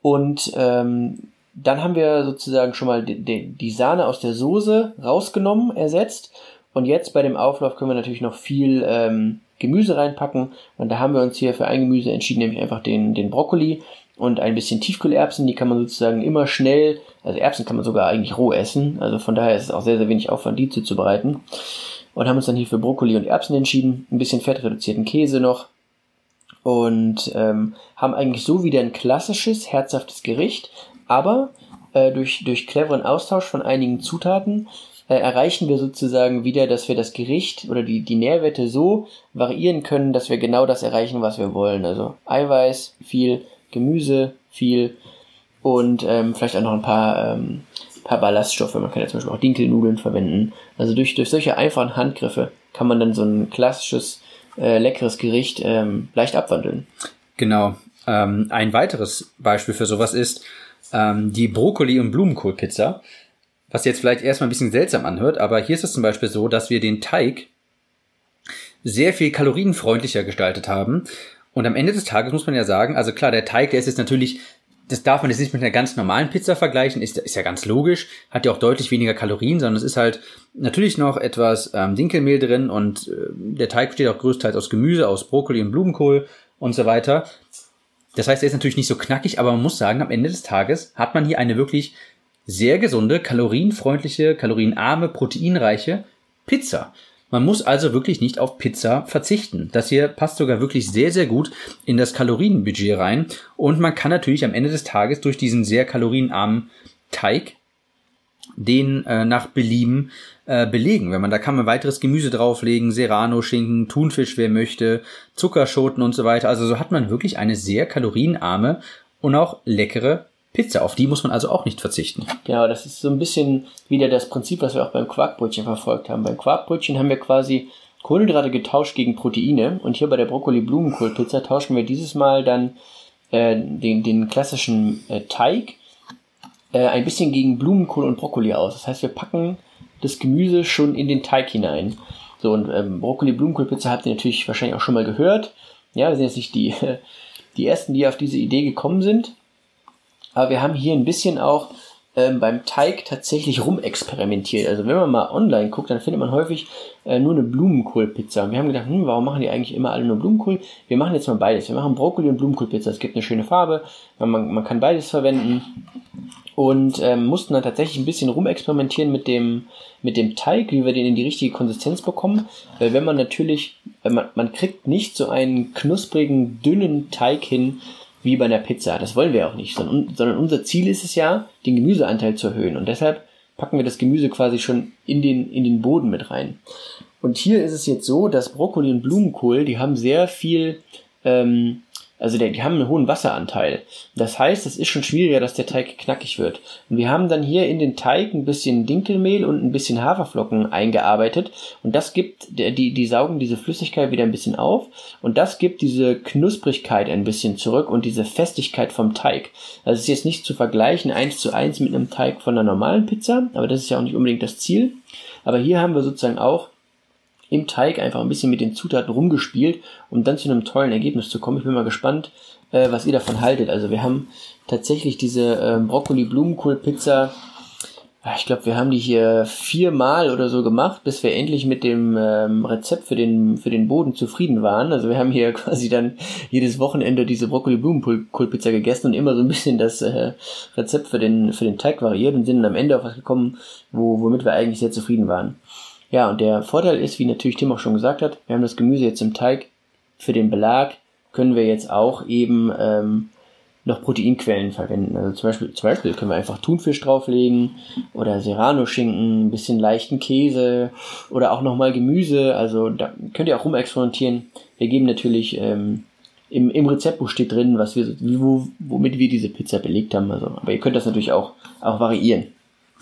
Und ähm, dann haben wir sozusagen schon mal die, die, Sahne aus der Soße rausgenommen, ersetzt. Und jetzt bei dem Auflauf können wir natürlich noch viel ähm, Gemüse reinpacken. Und da haben wir uns hier für ein Gemüse entschieden, nämlich einfach den, den Brokkoli und ein bisschen Tiefkühlerbsen. Die kann man sozusagen immer schnell, also Erbsen kann man sogar eigentlich roh essen. Also von daher ist es auch sehr, sehr wenig Aufwand, die zuzubereiten. Und haben uns dann hier für Brokkoli und Erbsen entschieden. Ein bisschen fettreduzierten Käse noch. Und ähm, haben eigentlich so wieder ein klassisches, herzhaftes Gericht. Aber äh, durch, durch cleveren Austausch von einigen Zutaten äh, erreichen wir sozusagen wieder, dass wir das Gericht oder die, die Nährwerte so variieren können, dass wir genau das erreichen, was wir wollen. Also Eiweiß, viel Gemüse, viel und ähm, vielleicht auch noch ein paar, ähm, paar Ballaststoffe. Man kann ja zum Beispiel auch Dinkelnudeln verwenden. Also durch, durch solche einfachen Handgriffe kann man dann so ein klassisches, äh, leckeres Gericht ähm, leicht abwandeln. Genau. Ähm, ein weiteres Beispiel für sowas ist ähm, die Brokkoli- und Blumenkohlpizza was jetzt vielleicht erstmal ein bisschen seltsam anhört, aber hier ist es zum Beispiel so, dass wir den Teig sehr viel kalorienfreundlicher gestaltet haben. Und am Ende des Tages muss man ja sagen, also klar, der Teig, der ist jetzt natürlich, das darf man jetzt nicht mit einer ganz normalen Pizza vergleichen, ist, ist ja ganz logisch, hat ja auch deutlich weniger Kalorien, sondern es ist halt natürlich noch etwas ähm, Dinkelmehl drin und äh, der Teig besteht auch größtenteils aus Gemüse, aus Brokkoli und Blumenkohl und so weiter. Das heißt, er ist natürlich nicht so knackig, aber man muss sagen, am Ende des Tages hat man hier eine wirklich sehr gesunde, kalorienfreundliche, kalorienarme, proteinreiche Pizza. Man muss also wirklich nicht auf Pizza verzichten. Das hier passt sogar wirklich sehr, sehr gut in das Kalorienbudget rein. Und man kann natürlich am Ende des Tages durch diesen sehr kalorienarmen Teig den äh, nach Belieben äh, belegen. Wenn man da kann man weiteres Gemüse drauflegen, Serrano Schinken, Thunfisch, wer möchte, Zuckerschoten und so weiter. Also so hat man wirklich eine sehr kalorienarme und auch leckere Pizza, auf die muss man also auch nicht verzichten. Genau, das ist so ein bisschen wieder das Prinzip, was wir auch beim Quarkbrötchen verfolgt haben. Beim Quarkbrötchen haben wir quasi Kohlenhydrate getauscht gegen Proteine und hier bei der Brokkoli-Blumenkohl-Pizza tauschen wir dieses Mal dann äh, den, den klassischen äh, Teig äh, ein bisschen gegen Blumenkohl und Brokkoli aus. Das heißt, wir packen das Gemüse schon in den Teig hinein. So, und ähm, Brokkoli-Blumenkohl-Pizza habt ihr natürlich wahrscheinlich auch schon mal gehört. Ja, wir sind jetzt nicht die, die ersten, die auf diese Idee gekommen sind. Aber wir haben hier ein bisschen auch ähm, beim Teig tatsächlich rumexperimentiert. Also wenn man mal online guckt, dann findet man häufig äh, nur eine Blumenkohlpizza. Und wir haben gedacht, hm, warum machen die eigentlich immer alle nur Blumenkohl? Wir machen jetzt mal beides. Wir machen Brokkoli und Blumenkohlpizza. Es gibt eine schöne Farbe. Man, man kann beides verwenden. Und ähm, mussten dann tatsächlich ein bisschen rumexperimentieren mit dem, mit dem Teig, wie wir den in die richtige Konsistenz bekommen. Weil wenn man natürlich, man, man kriegt nicht so einen knusprigen, dünnen Teig hin, wie bei einer Pizza. Das wollen wir auch nicht, sondern, sondern unser Ziel ist es ja, den Gemüseanteil zu erhöhen. Und deshalb packen wir das Gemüse quasi schon in den, in den Boden mit rein. Und hier ist es jetzt so, dass Brokkoli und Blumenkohl, die haben sehr viel ähm, also die, die haben einen hohen Wasseranteil. Das heißt, es ist schon schwieriger, dass der Teig knackig wird. Und wir haben dann hier in den Teig ein bisschen Dinkelmehl und ein bisschen Haferflocken eingearbeitet. Und das gibt, die, die saugen diese Flüssigkeit wieder ein bisschen auf. Und das gibt diese Knusprigkeit ein bisschen zurück und diese Festigkeit vom Teig. Also es ist jetzt nicht zu vergleichen eins zu eins mit einem Teig von einer normalen Pizza, aber das ist ja auch nicht unbedingt das Ziel. Aber hier haben wir sozusagen auch im Teig einfach ein bisschen mit den Zutaten rumgespielt, um dann zu einem tollen Ergebnis zu kommen. Ich bin mal gespannt, äh, was ihr davon haltet. Also wir haben tatsächlich diese äh, Brokkoli-Blumenkohl-Pizza. Ich glaube, wir haben die hier viermal oder so gemacht, bis wir endlich mit dem ähm, Rezept für den, für den Boden zufrieden waren. Also wir haben hier quasi dann jedes Wochenende diese Brokkoli-Blumenkohl-Pizza gegessen und immer so ein bisschen das äh, Rezept für den, für den Teig variiert und sind dann am Ende auf was gekommen, wo, womit wir eigentlich sehr zufrieden waren. Ja, und der Vorteil ist, wie natürlich Tim auch schon gesagt hat, wir haben das Gemüse jetzt im Teig. Für den Belag können wir jetzt auch eben ähm, noch Proteinquellen verwenden. Also zum Beispiel, zum Beispiel können wir einfach Thunfisch drauflegen oder Serrano-Schinken, ein bisschen leichten Käse oder auch nochmal Gemüse. Also da könnt ihr auch rumexperimentieren. Wir geben natürlich ähm, im, im Rezeptbuch steht drin, was wir, wo, womit wir diese Pizza belegt haben. Also, aber ihr könnt das natürlich auch, auch variieren.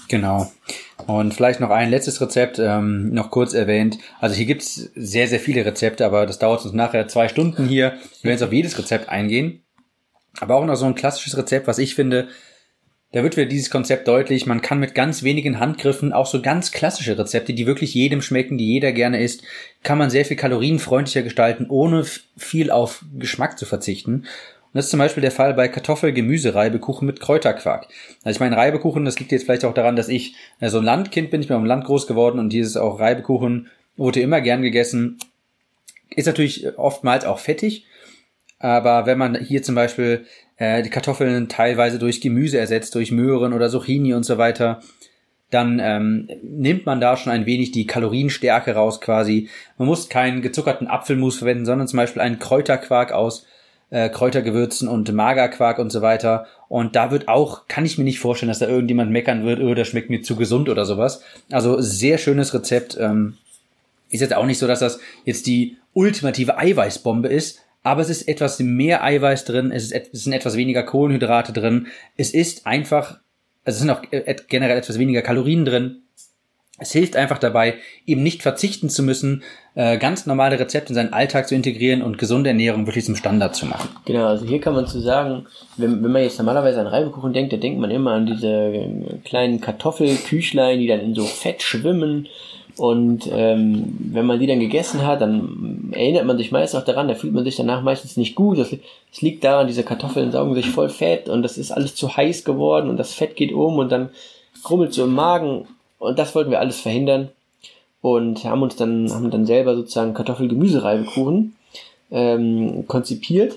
Genau. Und vielleicht noch ein letztes Rezept, ähm, noch kurz erwähnt. Also hier gibt's sehr, sehr viele Rezepte, aber das dauert uns nachher zwei Stunden hier. Wir werden jetzt auf jedes Rezept eingehen. Aber auch noch so ein klassisches Rezept, was ich finde, da wird wieder dieses Konzept deutlich, man kann mit ganz wenigen Handgriffen auch so ganz klassische Rezepte, die wirklich jedem schmecken, die jeder gerne isst, kann man sehr viel kalorienfreundlicher gestalten, ohne viel auf Geschmack zu verzichten. Und das ist zum Beispiel der Fall bei Kartoffel-Gemüse-Reibekuchen mit Kräuterquark. Also ich meine, Reibekuchen, das liegt jetzt vielleicht auch daran, dass ich so ein Landkind bin, ich bin auf dem Land groß geworden und dieses auch Reibekuchen wurde immer gern gegessen. Ist natürlich oftmals auch fettig, aber wenn man hier zum Beispiel äh, die Kartoffeln teilweise durch Gemüse ersetzt, durch Möhren oder Zucchini und so weiter, dann ähm, nimmt man da schon ein wenig die Kalorienstärke raus quasi. Man muss keinen gezuckerten Apfelmus verwenden, sondern zum Beispiel einen Kräuterquark aus äh, Kräutergewürzen und Magerquark und so weiter. Und da wird auch, kann ich mir nicht vorstellen, dass da irgendjemand meckern wird, oh, das schmeckt mir zu gesund oder sowas. Also sehr schönes Rezept. Ähm, ist jetzt auch nicht so, dass das jetzt die ultimative Eiweißbombe ist, aber es ist etwas mehr Eiweiß drin, es, ist, es sind etwas weniger Kohlenhydrate drin, es ist einfach, also es sind auch äh, generell etwas weniger Kalorien drin. Es hilft einfach dabei, eben nicht verzichten zu müssen, äh, ganz normale Rezepte in seinen Alltag zu integrieren und gesunde Ernährung wirklich zum Standard zu machen. Genau, also hier kann man zu sagen, wenn, wenn man jetzt normalerweise an Reibekuchen denkt, da denkt man immer an diese kleinen Kartoffelküchlein, die dann in so Fett schwimmen und ähm, wenn man die dann gegessen hat, dann erinnert man sich meist auch daran, da fühlt man sich danach meistens nicht gut. Das, das liegt daran, diese Kartoffeln saugen sich voll Fett und das ist alles zu heiß geworden und das Fett geht um und dann krummelt so im Magen. Und das wollten wir alles verhindern und haben uns dann, haben dann selber sozusagen Kartoffel-Gemüsereibekuchen ähm, konzipiert.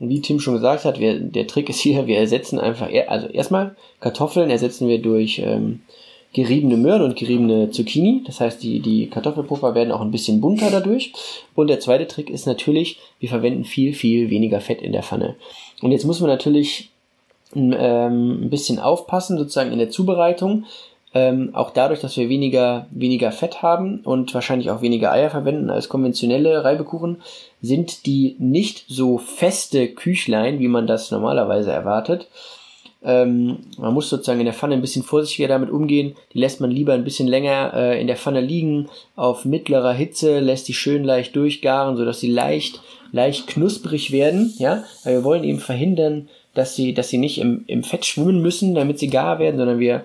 Und wie Tim schon gesagt hat, wir, der Trick ist hier, wir ersetzen einfach, also erstmal Kartoffeln ersetzen wir durch ähm, geriebene Möhren und geriebene Zucchini. Das heißt, die, die Kartoffelpuffer werden auch ein bisschen bunter dadurch. Und der zweite Trick ist natürlich, wir verwenden viel, viel weniger Fett in der Pfanne. Und jetzt muss man natürlich ähm, ein bisschen aufpassen, sozusagen in der Zubereitung. Ähm, auch dadurch, dass wir weniger, weniger Fett haben und wahrscheinlich auch weniger Eier verwenden als konventionelle Reibekuchen, sind die nicht so feste Küchlein, wie man das normalerweise erwartet, ähm, man muss sozusagen in der Pfanne ein bisschen vorsichtiger damit umgehen. Die lässt man lieber ein bisschen länger äh, in der Pfanne liegen, auf mittlerer Hitze, lässt die schön leicht durchgaren, sodass sie leicht, leicht knusprig werden. Ja, Weil wir wollen eben verhindern, dass sie, dass sie nicht im, im Fett schwimmen müssen, damit sie gar werden, sondern wir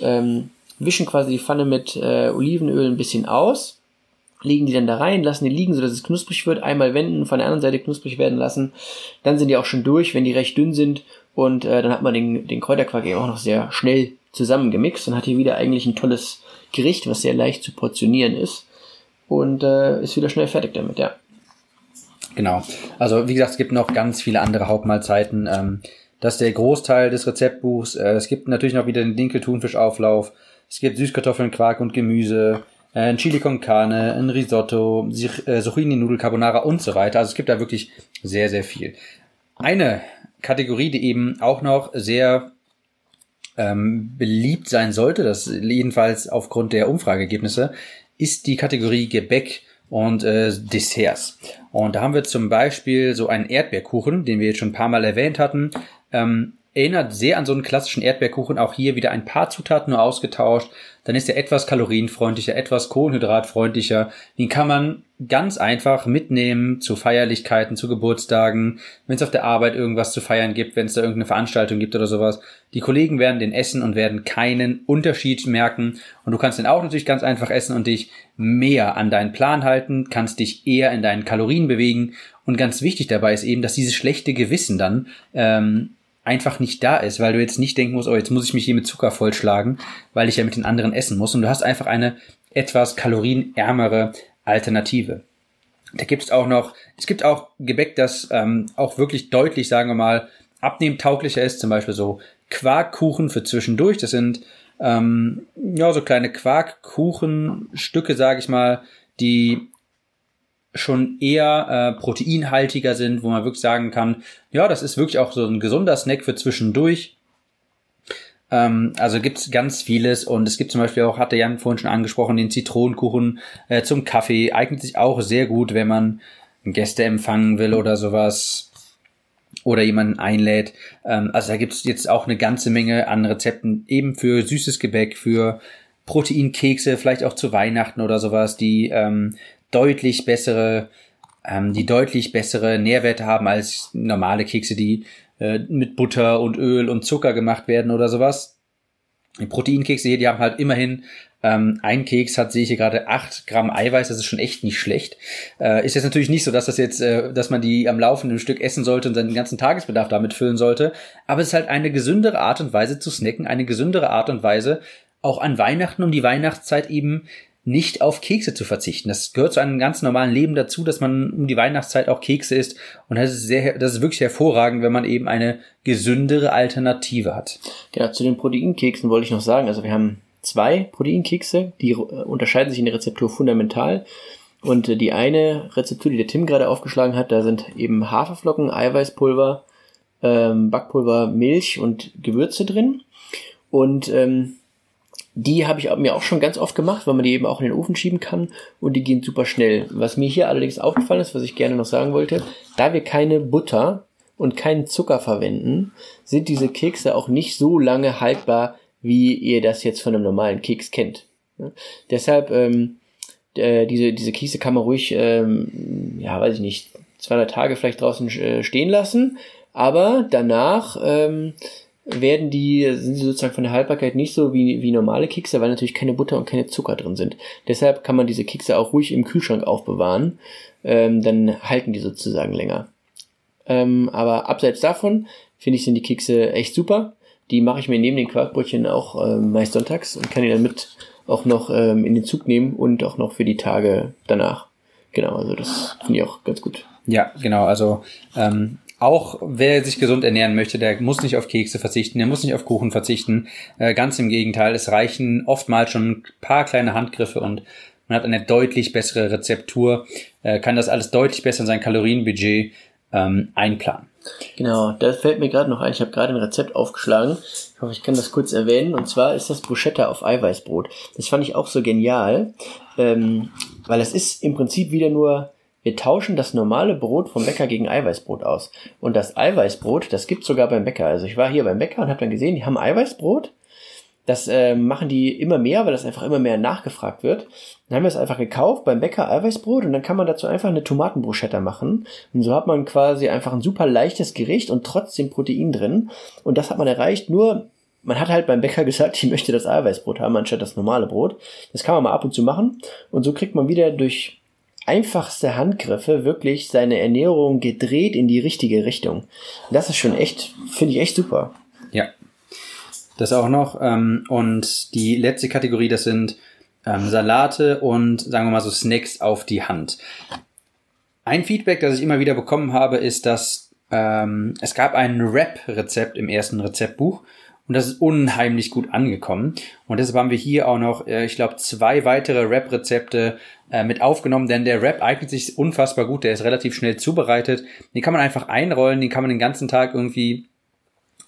ähm, wischen quasi die Pfanne mit äh, Olivenöl ein bisschen aus legen die dann da rein, lassen die liegen, sodass es knusprig wird, einmal wenden, von der anderen Seite knusprig werden lassen. Dann sind die auch schon durch, wenn die recht dünn sind und äh, dann hat man den, den Kräuterquark eben auch noch sehr schnell zusammengemixt und hat hier wieder eigentlich ein tolles Gericht, was sehr leicht zu portionieren ist und äh, ist wieder schnell fertig damit, ja. Genau. Also wie gesagt, es gibt noch ganz viele andere Hauptmahlzeiten. Ähm, das ist der Großteil des Rezeptbuchs. Äh, es gibt natürlich noch wieder den Dinkel-Thunfischauflauf. Es gibt Süßkartoffeln, Quark und Gemüse, äh, ein Chili con Carne, ein Risotto, äh, Zucchini Nudel Carbonara und so weiter. Also es gibt da wirklich sehr, sehr viel. Eine Kategorie, die eben auch noch sehr ähm, beliebt sein sollte, das jedenfalls aufgrund der Umfrageergebnisse, ist die Kategorie Gebäck und äh, Desserts. Und da haben wir zum Beispiel so einen Erdbeerkuchen, den wir jetzt schon ein paar Mal erwähnt hatten. Ähm, erinnert sehr an so einen klassischen Erdbeerkuchen. Auch hier wieder ein paar Zutaten nur ausgetauscht. Dann ist er etwas kalorienfreundlicher, etwas kohlenhydratfreundlicher. Den kann man ganz einfach mitnehmen zu Feierlichkeiten, zu Geburtstagen, wenn es auf der Arbeit irgendwas zu feiern gibt, wenn es da irgendeine Veranstaltung gibt oder sowas. Die Kollegen werden den essen und werden keinen Unterschied merken. Und du kannst den auch natürlich ganz einfach essen und dich mehr an deinen Plan halten, kannst dich eher in deinen Kalorien bewegen. Und ganz wichtig dabei ist eben, dass dieses schlechte Gewissen dann ähm, einfach nicht da ist, weil du jetzt nicht denken musst, oh, jetzt muss ich mich hier mit Zucker vollschlagen, weil ich ja mit den anderen essen muss. Und du hast einfach eine etwas kalorienärmere Alternative. Da gibt es auch noch, es gibt auch Gebäck, das ähm, auch wirklich deutlich, sagen wir mal, abnehmtauglicher ist, zum Beispiel so Quarkkuchen für zwischendurch. Das sind ähm, ja so kleine Quarkkuchenstücke, sage ich mal, die schon eher äh, proteinhaltiger sind, wo man wirklich sagen kann, ja, das ist wirklich auch so ein gesunder Snack für zwischendurch. Ähm, also gibt's ganz vieles und es gibt zum Beispiel auch, hatte Jan vorhin schon angesprochen, den Zitronenkuchen äh, zum Kaffee, eignet sich auch sehr gut, wenn man Gäste empfangen will oder sowas oder jemanden einlädt. Ähm, also da gibt's jetzt auch eine ganze Menge an Rezepten, eben für süßes Gebäck, für Proteinkekse, vielleicht auch zu Weihnachten oder sowas, die ähm, deutlich bessere, ähm, die deutlich bessere Nährwerte haben als normale Kekse, die äh, mit Butter und Öl und Zucker gemacht werden oder sowas. Die Proteinkekse hier, die haben halt immerhin ähm, ein Keks hat, sehe ich hier gerade, acht Gramm Eiweiß, das ist schon echt nicht schlecht. Äh, ist jetzt natürlich nicht so, dass das jetzt, äh, dass man die am laufenden Stück essen sollte und seinen ganzen Tagesbedarf damit füllen sollte. Aber es ist halt eine gesündere Art und Weise zu snacken, eine gesündere Art und Weise, auch an Weihnachten um die Weihnachtszeit eben nicht auf Kekse zu verzichten. Das gehört zu einem ganz normalen Leben dazu, dass man um die Weihnachtszeit auch Kekse isst. Und das ist sehr, das ist wirklich hervorragend, wenn man eben eine gesündere Alternative hat. Ja, zu den Proteinkeksen wollte ich noch sagen, also wir haben zwei Proteinkekse, die äh, unterscheiden sich in der Rezeptur fundamental. Und äh, die eine Rezeptur, die der Tim gerade aufgeschlagen hat, da sind eben Haferflocken, Eiweißpulver, ähm, Backpulver, Milch und Gewürze drin. Und ähm, die habe ich mir auch schon ganz oft gemacht, weil man die eben auch in den Ofen schieben kann und die gehen super schnell. Was mir hier allerdings aufgefallen ist, was ich gerne noch sagen wollte, da wir keine Butter und keinen Zucker verwenden, sind diese Kekse auch nicht so lange haltbar, wie ihr das jetzt von einem normalen Keks kennt. Ja? Deshalb, ähm, äh, diese, diese Kekse kann man ruhig, ähm, ja, weiß ich nicht, zwei, drei Tage vielleicht draußen äh, stehen lassen, aber danach ähm, werden die, sind sie sozusagen von der Haltbarkeit nicht so wie, wie normale Kekse, weil natürlich keine Butter und keine Zucker drin sind. Deshalb kann man diese Kekse auch ruhig im Kühlschrank aufbewahren, ähm, dann halten die sozusagen länger. Ähm, aber abseits davon finde ich sind die Kekse echt super. Die mache ich mir neben den Quarkbrötchen auch äh, meist sonntags und kann die dann mit auch noch ähm, in den Zug nehmen und auch noch für die Tage danach. Genau, also das finde ich auch ganz gut. Ja, genau. Also ähm, auch wer sich gesund ernähren möchte, der muss nicht auf Kekse verzichten, der muss nicht auf Kuchen verzichten. Äh, ganz im Gegenteil, es reichen oftmals schon ein paar kleine Handgriffe und man hat eine deutlich bessere Rezeptur, äh, kann das alles deutlich besser in sein Kalorienbudget ähm, einplanen. Genau, da fällt mir gerade noch ein, ich habe gerade ein Rezept aufgeschlagen. Ich hoffe, ich kann das kurz erwähnen. Und zwar ist das Bruschetta auf Eiweißbrot. Das fand ich auch so genial, ähm, weil es ist im Prinzip wieder nur, wir tauschen das normale Brot vom Bäcker gegen Eiweißbrot aus. Und das Eiweißbrot, das gibt's sogar beim Bäcker. Also ich war hier beim Bäcker und habe dann gesehen, die haben Eiweißbrot das äh, machen die immer mehr, weil das einfach immer mehr nachgefragt wird. Dann haben wir es einfach gekauft beim Bäcker Eiweißbrot und dann kann man dazu einfach eine Tomatenbruschetta machen. Und so hat man quasi einfach ein super leichtes Gericht und trotzdem Protein drin. Und das hat man erreicht nur, man hat halt beim Bäcker gesagt, ich möchte das Eiweißbrot haben anstatt das normale Brot. Das kann man mal ab und zu machen. Und so kriegt man wieder durch einfachste Handgriffe wirklich seine Ernährung gedreht in die richtige Richtung. Das ist schon echt, finde ich echt super. Ja, das auch noch. Ähm, und die letzte Kategorie, das sind ähm, Salate und sagen wir mal so Snacks auf die Hand. Ein Feedback, das ich immer wieder bekommen habe, ist, dass ähm, es gab ein Wrap-Rezept im ersten Rezeptbuch und das ist unheimlich gut angekommen. Und deshalb haben wir hier auch noch, äh, ich glaube, zwei weitere Wrap-Rezepte äh, mit aufgenommen, denn der Wrap eignet sich unfassbar gut, der ist relativ schnell zubereitet. Den kann man einfach einrollen, den kann man den ganzen Tag irgendwie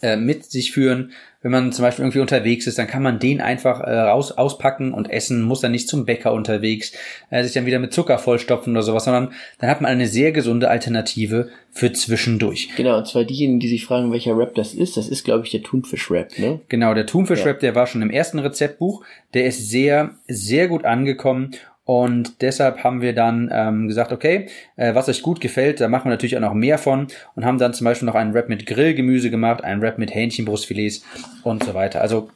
äh, mit sich führen. Wenn man zum Beispiel irgendwie unterwegs ist, dann kann man den einfach äh, raus auspacken und essen, muss dann nicht zum Bäcker unterwegs, äh, sich dann wieder mit Zucker vollstopfen oder sowas, sondern dann hat man eine sehr gesunde Alternative für zwischendurch. Genau, und zwar diejenigen, die sich fragen, welcher Rap das ist, das ist, glaube ich, der Thunfisch-Rap, ne? Genau, der Thunfisch-Rap, ja. der war schon im ersten Rezeptbuch, der ist sehr, sehr gut angekommen und deshalb haben wir dann ähm, gesagt, okay, äh, was euch gut gefällt, da machen wir natürlich auch noch mehr von und haben dann zum Beispiel noch einen Wrap mit Grillgemüse gemacht, einen Wrap mit Hähnchenbrustfilets und so weiter. Also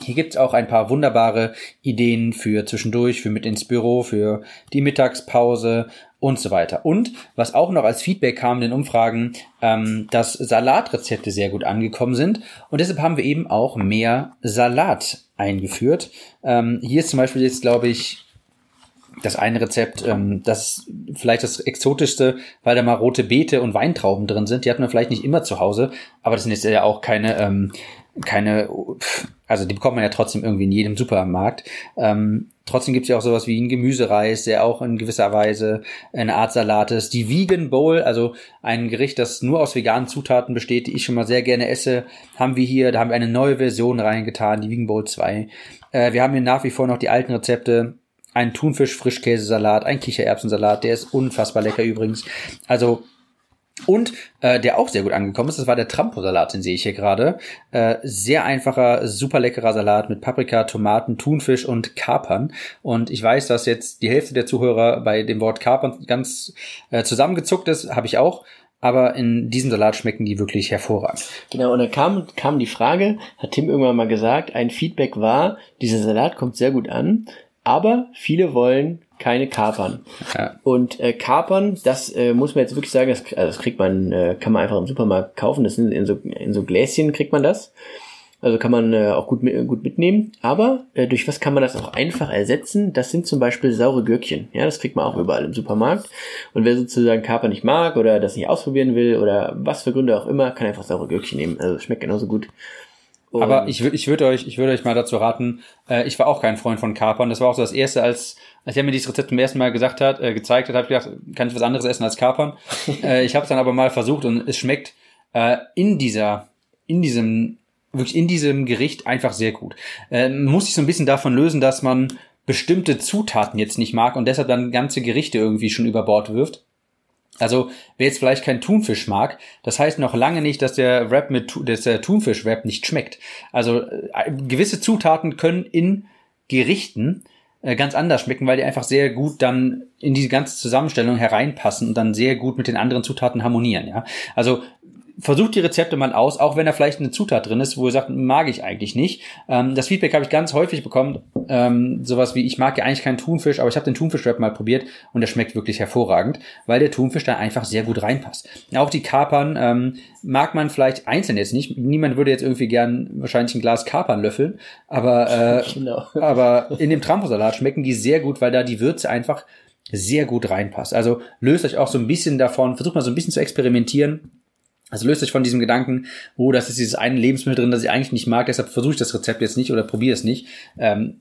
hier gibt's auch ein paar wunderbare Ideen für zwischendurch, für mit ins Büro, für die Mittagspause und so weiter. Und was auch noch als Feedback kam in den Umfragen, ähm, dass Salatrezepte sehr gut angekommen sind. Und deshalb haben wir eben auch mehr Salat eingeführt. Ähm, hier ist zum Beispiel jetzt, glaube ich, das eine Rezept, ähm, das vielleicht das exotischste, weil da mal rote Beete und Weintrauben drin sind. Die hat man vielleicht nicht immer zu Hause, aber das sind jetzt ja auch keine, ähm, keine, also die bekommt man ja trotzdem irgendwie in jedem Supermarkt. Ähm, trotzdem gibt's ja auch sowas wie ein Gemüsereis, der auch in gewisser Weise eine Art Salat ist. Die Vegan Bowl, also ein Gericht, das nur aus veganen Zutaten besteht, die ich schon mal sehr gerne esse, haben wir hier. Da haben wir eine neue Version reingetan, die Vegan Bowl 2. Äh, wir haben hier nach wie vor noch die alten Rezepte ein Thunfisch-Frischkäsesalat, ein Kichererbsensalat, der ist unfassbar lecker übrigens. Also und äh, der auch sehr gut angekommen ist, das war der Trampo-Salat, den sehe ich hier gerade. Äh, sehr einfacher, super leckerer Salat mit Paprika, Tomaten, Thunfisch und Kapern. Und ich weiß, dass jetzt die Hälfte der Zuhörer bei dem Wort Kapern ganz äh, zusammengezuckt ist, habe ich auch. aber in diesem Salat schmecken die wirklich hervorragend. Genau, und dann kam, kam die Frage, hat Tim irgendwann mal gesagt, ein Feedback war, dieser Salat kommt sehr gut an, aber viele wollen keine Kapern. Ja. Und äh, Kapern, das äh, muss man jetzt wirklich sagen, das, also das kriegt man, äh, kann man einfach im Supermarkt kaufen, das sind in so, in so Gläschen kriegt man das. Also kann man äh, auch gut, gut mitnehmen. Aber äh, durch was kann man das auch einfach ersetzen? Das sind zum Beispiel saure Gürkchen. Ja, das kriegt man auch überall im Supermarkt. Und wer sozusagen Kaper nicht mag oder das nicht ausprobieren will oder was für Gründe auch immer, kann einfach saure Gürkchen nehmen. Also schmeckt genauso gut. Und Aber ich würde ich würde euch, ich würde euch mal dazu raten, äh, ich war auch kein Freund von Kapern. Das war auch so das erste, als, als er mir dieses Rezept zum ersten Mal gesagt hat, äh, gezeigt hat, habe ich gedacht, kann ich was anderes essen als Kapern. äh, ich habe es dann aber mal versucht und es schmeckt äh, in dieser, in diesem wirklich in diesem Gericht einfach sehr gut. Ähm, muss sich so ein bisschen davon lösen, dass man bestimmte Zutaten jetzt nicht mag und deshalb dann ganze Gerichte irgendwie schon über Bord wirft. Also, wer jetzt vielleicht keinen Thunfisch mag, das heißt noch lange nicht, dass der Wrap mit, dass der Thunfisch-Wrap nicht schmeckt. Also, äh, gewisse Zutaten können in Gerichten äh, ganz anders schmecken, weil die einfach sehr gut dann in diese ganze Zusammenstellung hereinpassen und dann sehr gut mit den anderen Zutaten harmonieren, ja. Also, versucht die Rezepte mal aus, auch wenn da vielleicht eine Zutat drin ist, wo ihr sagt, mag ich eigentlich nicht. Ähm, das Feedback habe ich ganz häufig bekommen, ähm, sowas wie, ich mag ja eigentlich keinen Thunfisch, aber ich habe den Thunfischwrap mal probiert und der schmeckt wirklich hervorragend, weil der Thunfisch da einfach sehr gut reinpasst. Auch die Kapern ähm, mag man vielleicht einzeln jetzt nicht. Niemand würde jetzt irgendwie gern wahrscheinlich ein Glas Kapern löffeln, aber, äh, genau. aber in dem Tramposalat schmecken die sehr gut, weil da die Würze einfach sehr gut reinpasst. Also löst euch auch so ein bisschen davon, versucht mal so ein bisschen zu experimentieren also löst euch von diesem Gedanken, oh, das ist dieses eine Lebensmittel drin, das ich eigentlich nicht mag, deshalb versuche ich das Rezept jetzt nicht oder probiere es nicht. Ähm,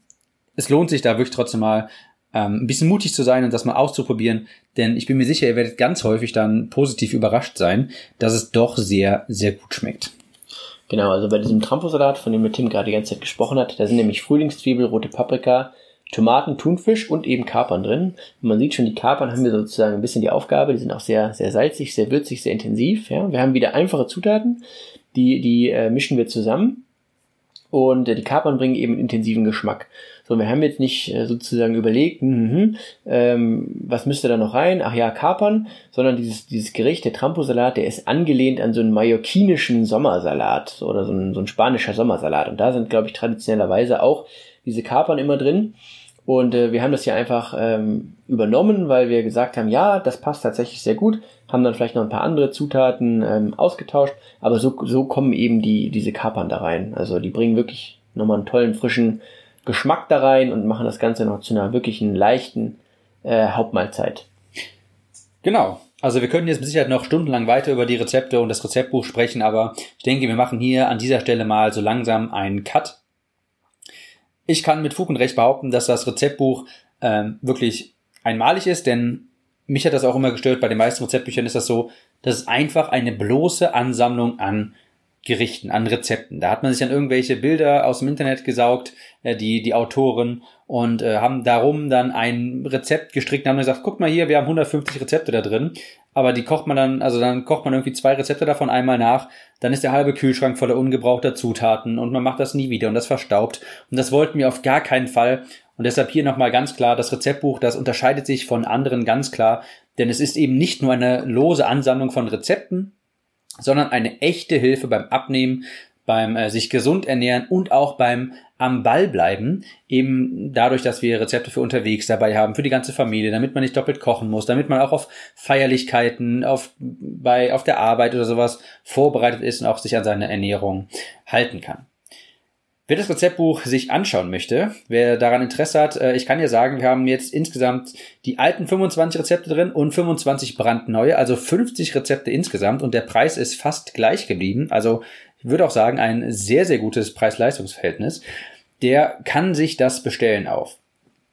es lohnt sich da wirklich trotzdem mal ähm, ein bisschen mutig zu sein und das mal auszuprobieren, denn ich bin mir sicher, ihr werdet ganz häufig dann positiv überrascht sein, dass es doch sehr, sehr gut schmeckt. Genau, also bei diesem Tramposalat, von dem der Tim gerade die ganze Zeit gesprochen hat, da sind nämlich Frühlingszwiebel, rote Paprika, Tomaten, Thunfisch und eben Kapern drin. Und man sieht schon, die Kapern haben wir sozusagen ein bisschen die Aufgabe, die sind auch sehr, sehr salzig, sehr würzig, sehr intensiv. Ja. Wir haben wieder einfache Zutaten, die, die äh, mischen wir zusammen und äh, die Kapern bringen eben intensiven Geschmack. So, wir haben jetzt nicht äh, sozusagen überlegt, mh, ähm, was müsste da noch rein? Ach ja, Kapern, sondern dieses, dieses Gericht, der Tramposalat, der ist angelehnt an so einen mallorquinischen Sommersalat oder so ein, so ein spanischer Sommersalat. Und da sind, glaube ich, traditionellerweise auch diese Kapern immer drin. Und äh, wir haben das hier einfach ähm, übernommen, weil wir gesagt haben, ja, das passt tatsächlich sehr gut, haben dann vielleicht noch ein paar andere Zutaten ähm, ausgetauscht, aber so, so kommen eben die, diese Kapern da rein. Also die bringen wirklich nochmal einen tollen, frischen Geschmack da rein und machen das Ganze noch zu einer wirklichen leichten äh, Hauptmahlzeit. Genau. Also wir können jetzt mit Sicherheit noch stundenlang weiter über die Rezepte und das Rezeptbuch sprechen, aber ich denke, wir machen hier an dieser Stelle mal so langsam einen Cut ich kann mit Fug und Recht behaupten, dass das Rezeptbuch ähm, wirklich einmalig ist, denn mich hat das auch immer gestört. Bei den meisten Rezeptbüchern ist das so, dass es einfach eine bloße Ansammlung an Gerichten, an Rezepten. Da hat man sich dann irgendwelche Bilder aus dem Internet gesaugt, äh, die, die Autoren, und äh, haben darum dann ein Rezept gestrickt und haben gesagt, guck mal hier, wir haben 150 Rezepte da drin, aber die kocht man dann, also dann kocht man irgendwie zwei Rezepte davon einmal nach, dann ist der halbe Kühlschrank voller ungebrauchter Zutaten und man macht das nie wieder und das verstaubt. Und das wollten wir auf gar keinen Fall. Und deshalb hier nochmal ganz klar, das Rezeptbuch, das unterscheidet sich von anderen ganz klar, denn es ist eben nicht nur eine lose Ansammlung von Rezepten, sondern eine echte Hilfe beim Abnehmen, beim äh, sich gesund ernähren und auch beim am Ball bleiben, eben dadurch, dass wir Rezepte für unterwegs dabei haben, für die ganze Familie, damit man nicht doppelt kochen muss, damit man auch auf Feierlichkeiten, auf, bei, auf der Arbeit oder sowas vorbereitet ist und auch sich an seine Ernährung halten kann. Wer das Rezeptbuch sich anschauen möchte, wer daran Interesse hat, äh, ich kann dir sagen, wir haben jetzt insgesamt die alten 25 Rezepte drin und 25 brandneue, also 50 Rezepte insgesamt und der Preis ist fast gleich geblieben. Also ich würde auch sagen, ein sehr, sehr gutes Preis-Leistungs-Verhältnis. Der kann sich das bestellen auf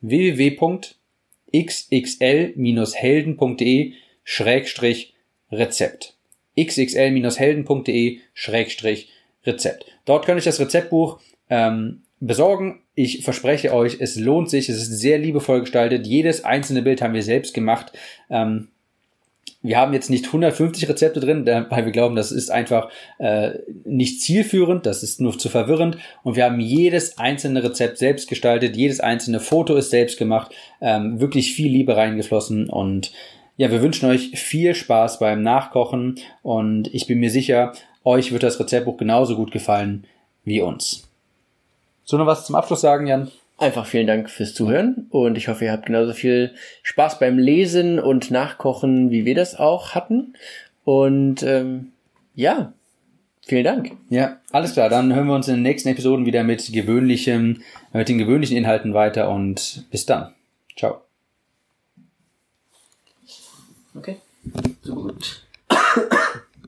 www.xxl-helden.de Schrägstrich Rezept. xxl-helden.de Schrägstrich Rezept. Dort könnt ihr das Rezeptbuch ähm, besorgen. Ich verspreche euch, es lohnt sich. Es ist sehr liebevoll gestaltet. Jedes einzelne Bild haben wir selbst gemacht. Ähm, wir haben jetzt nicht 150 Rezepte drin, weil wir glauben, das ist einfach äh, nicht zielführend, das ist nur zu verwirrend. Und wir haben jedes einzelne Rezept selbst gestaltet, jedes einzelne Foto ist selbst gemacht, ähm, wirklich viel Liebe reingeflossen und ja, wir wünschen euch viel Spaß beim Nachkochen und ich bin mir sicher, euch wird das Rezeptbuch genauso gut gefallen wie uns. So noch was zum Abschluss sagen, Jan? Einfach vielen Dank fürs Zuhören und ich hoffe, ihr habt genauso viel Spaß beim Lesen und Nachkochen, wie wir das auch hatten. Und ähm, ja, vielen Dank. Ja, alles klar. Dann hören wir uns in den nächsten Episoden wieder mit gewöhnlichen, mit den gewöhnlichen Inhalten weiter und bis dann. Ciao. Okay. So gut.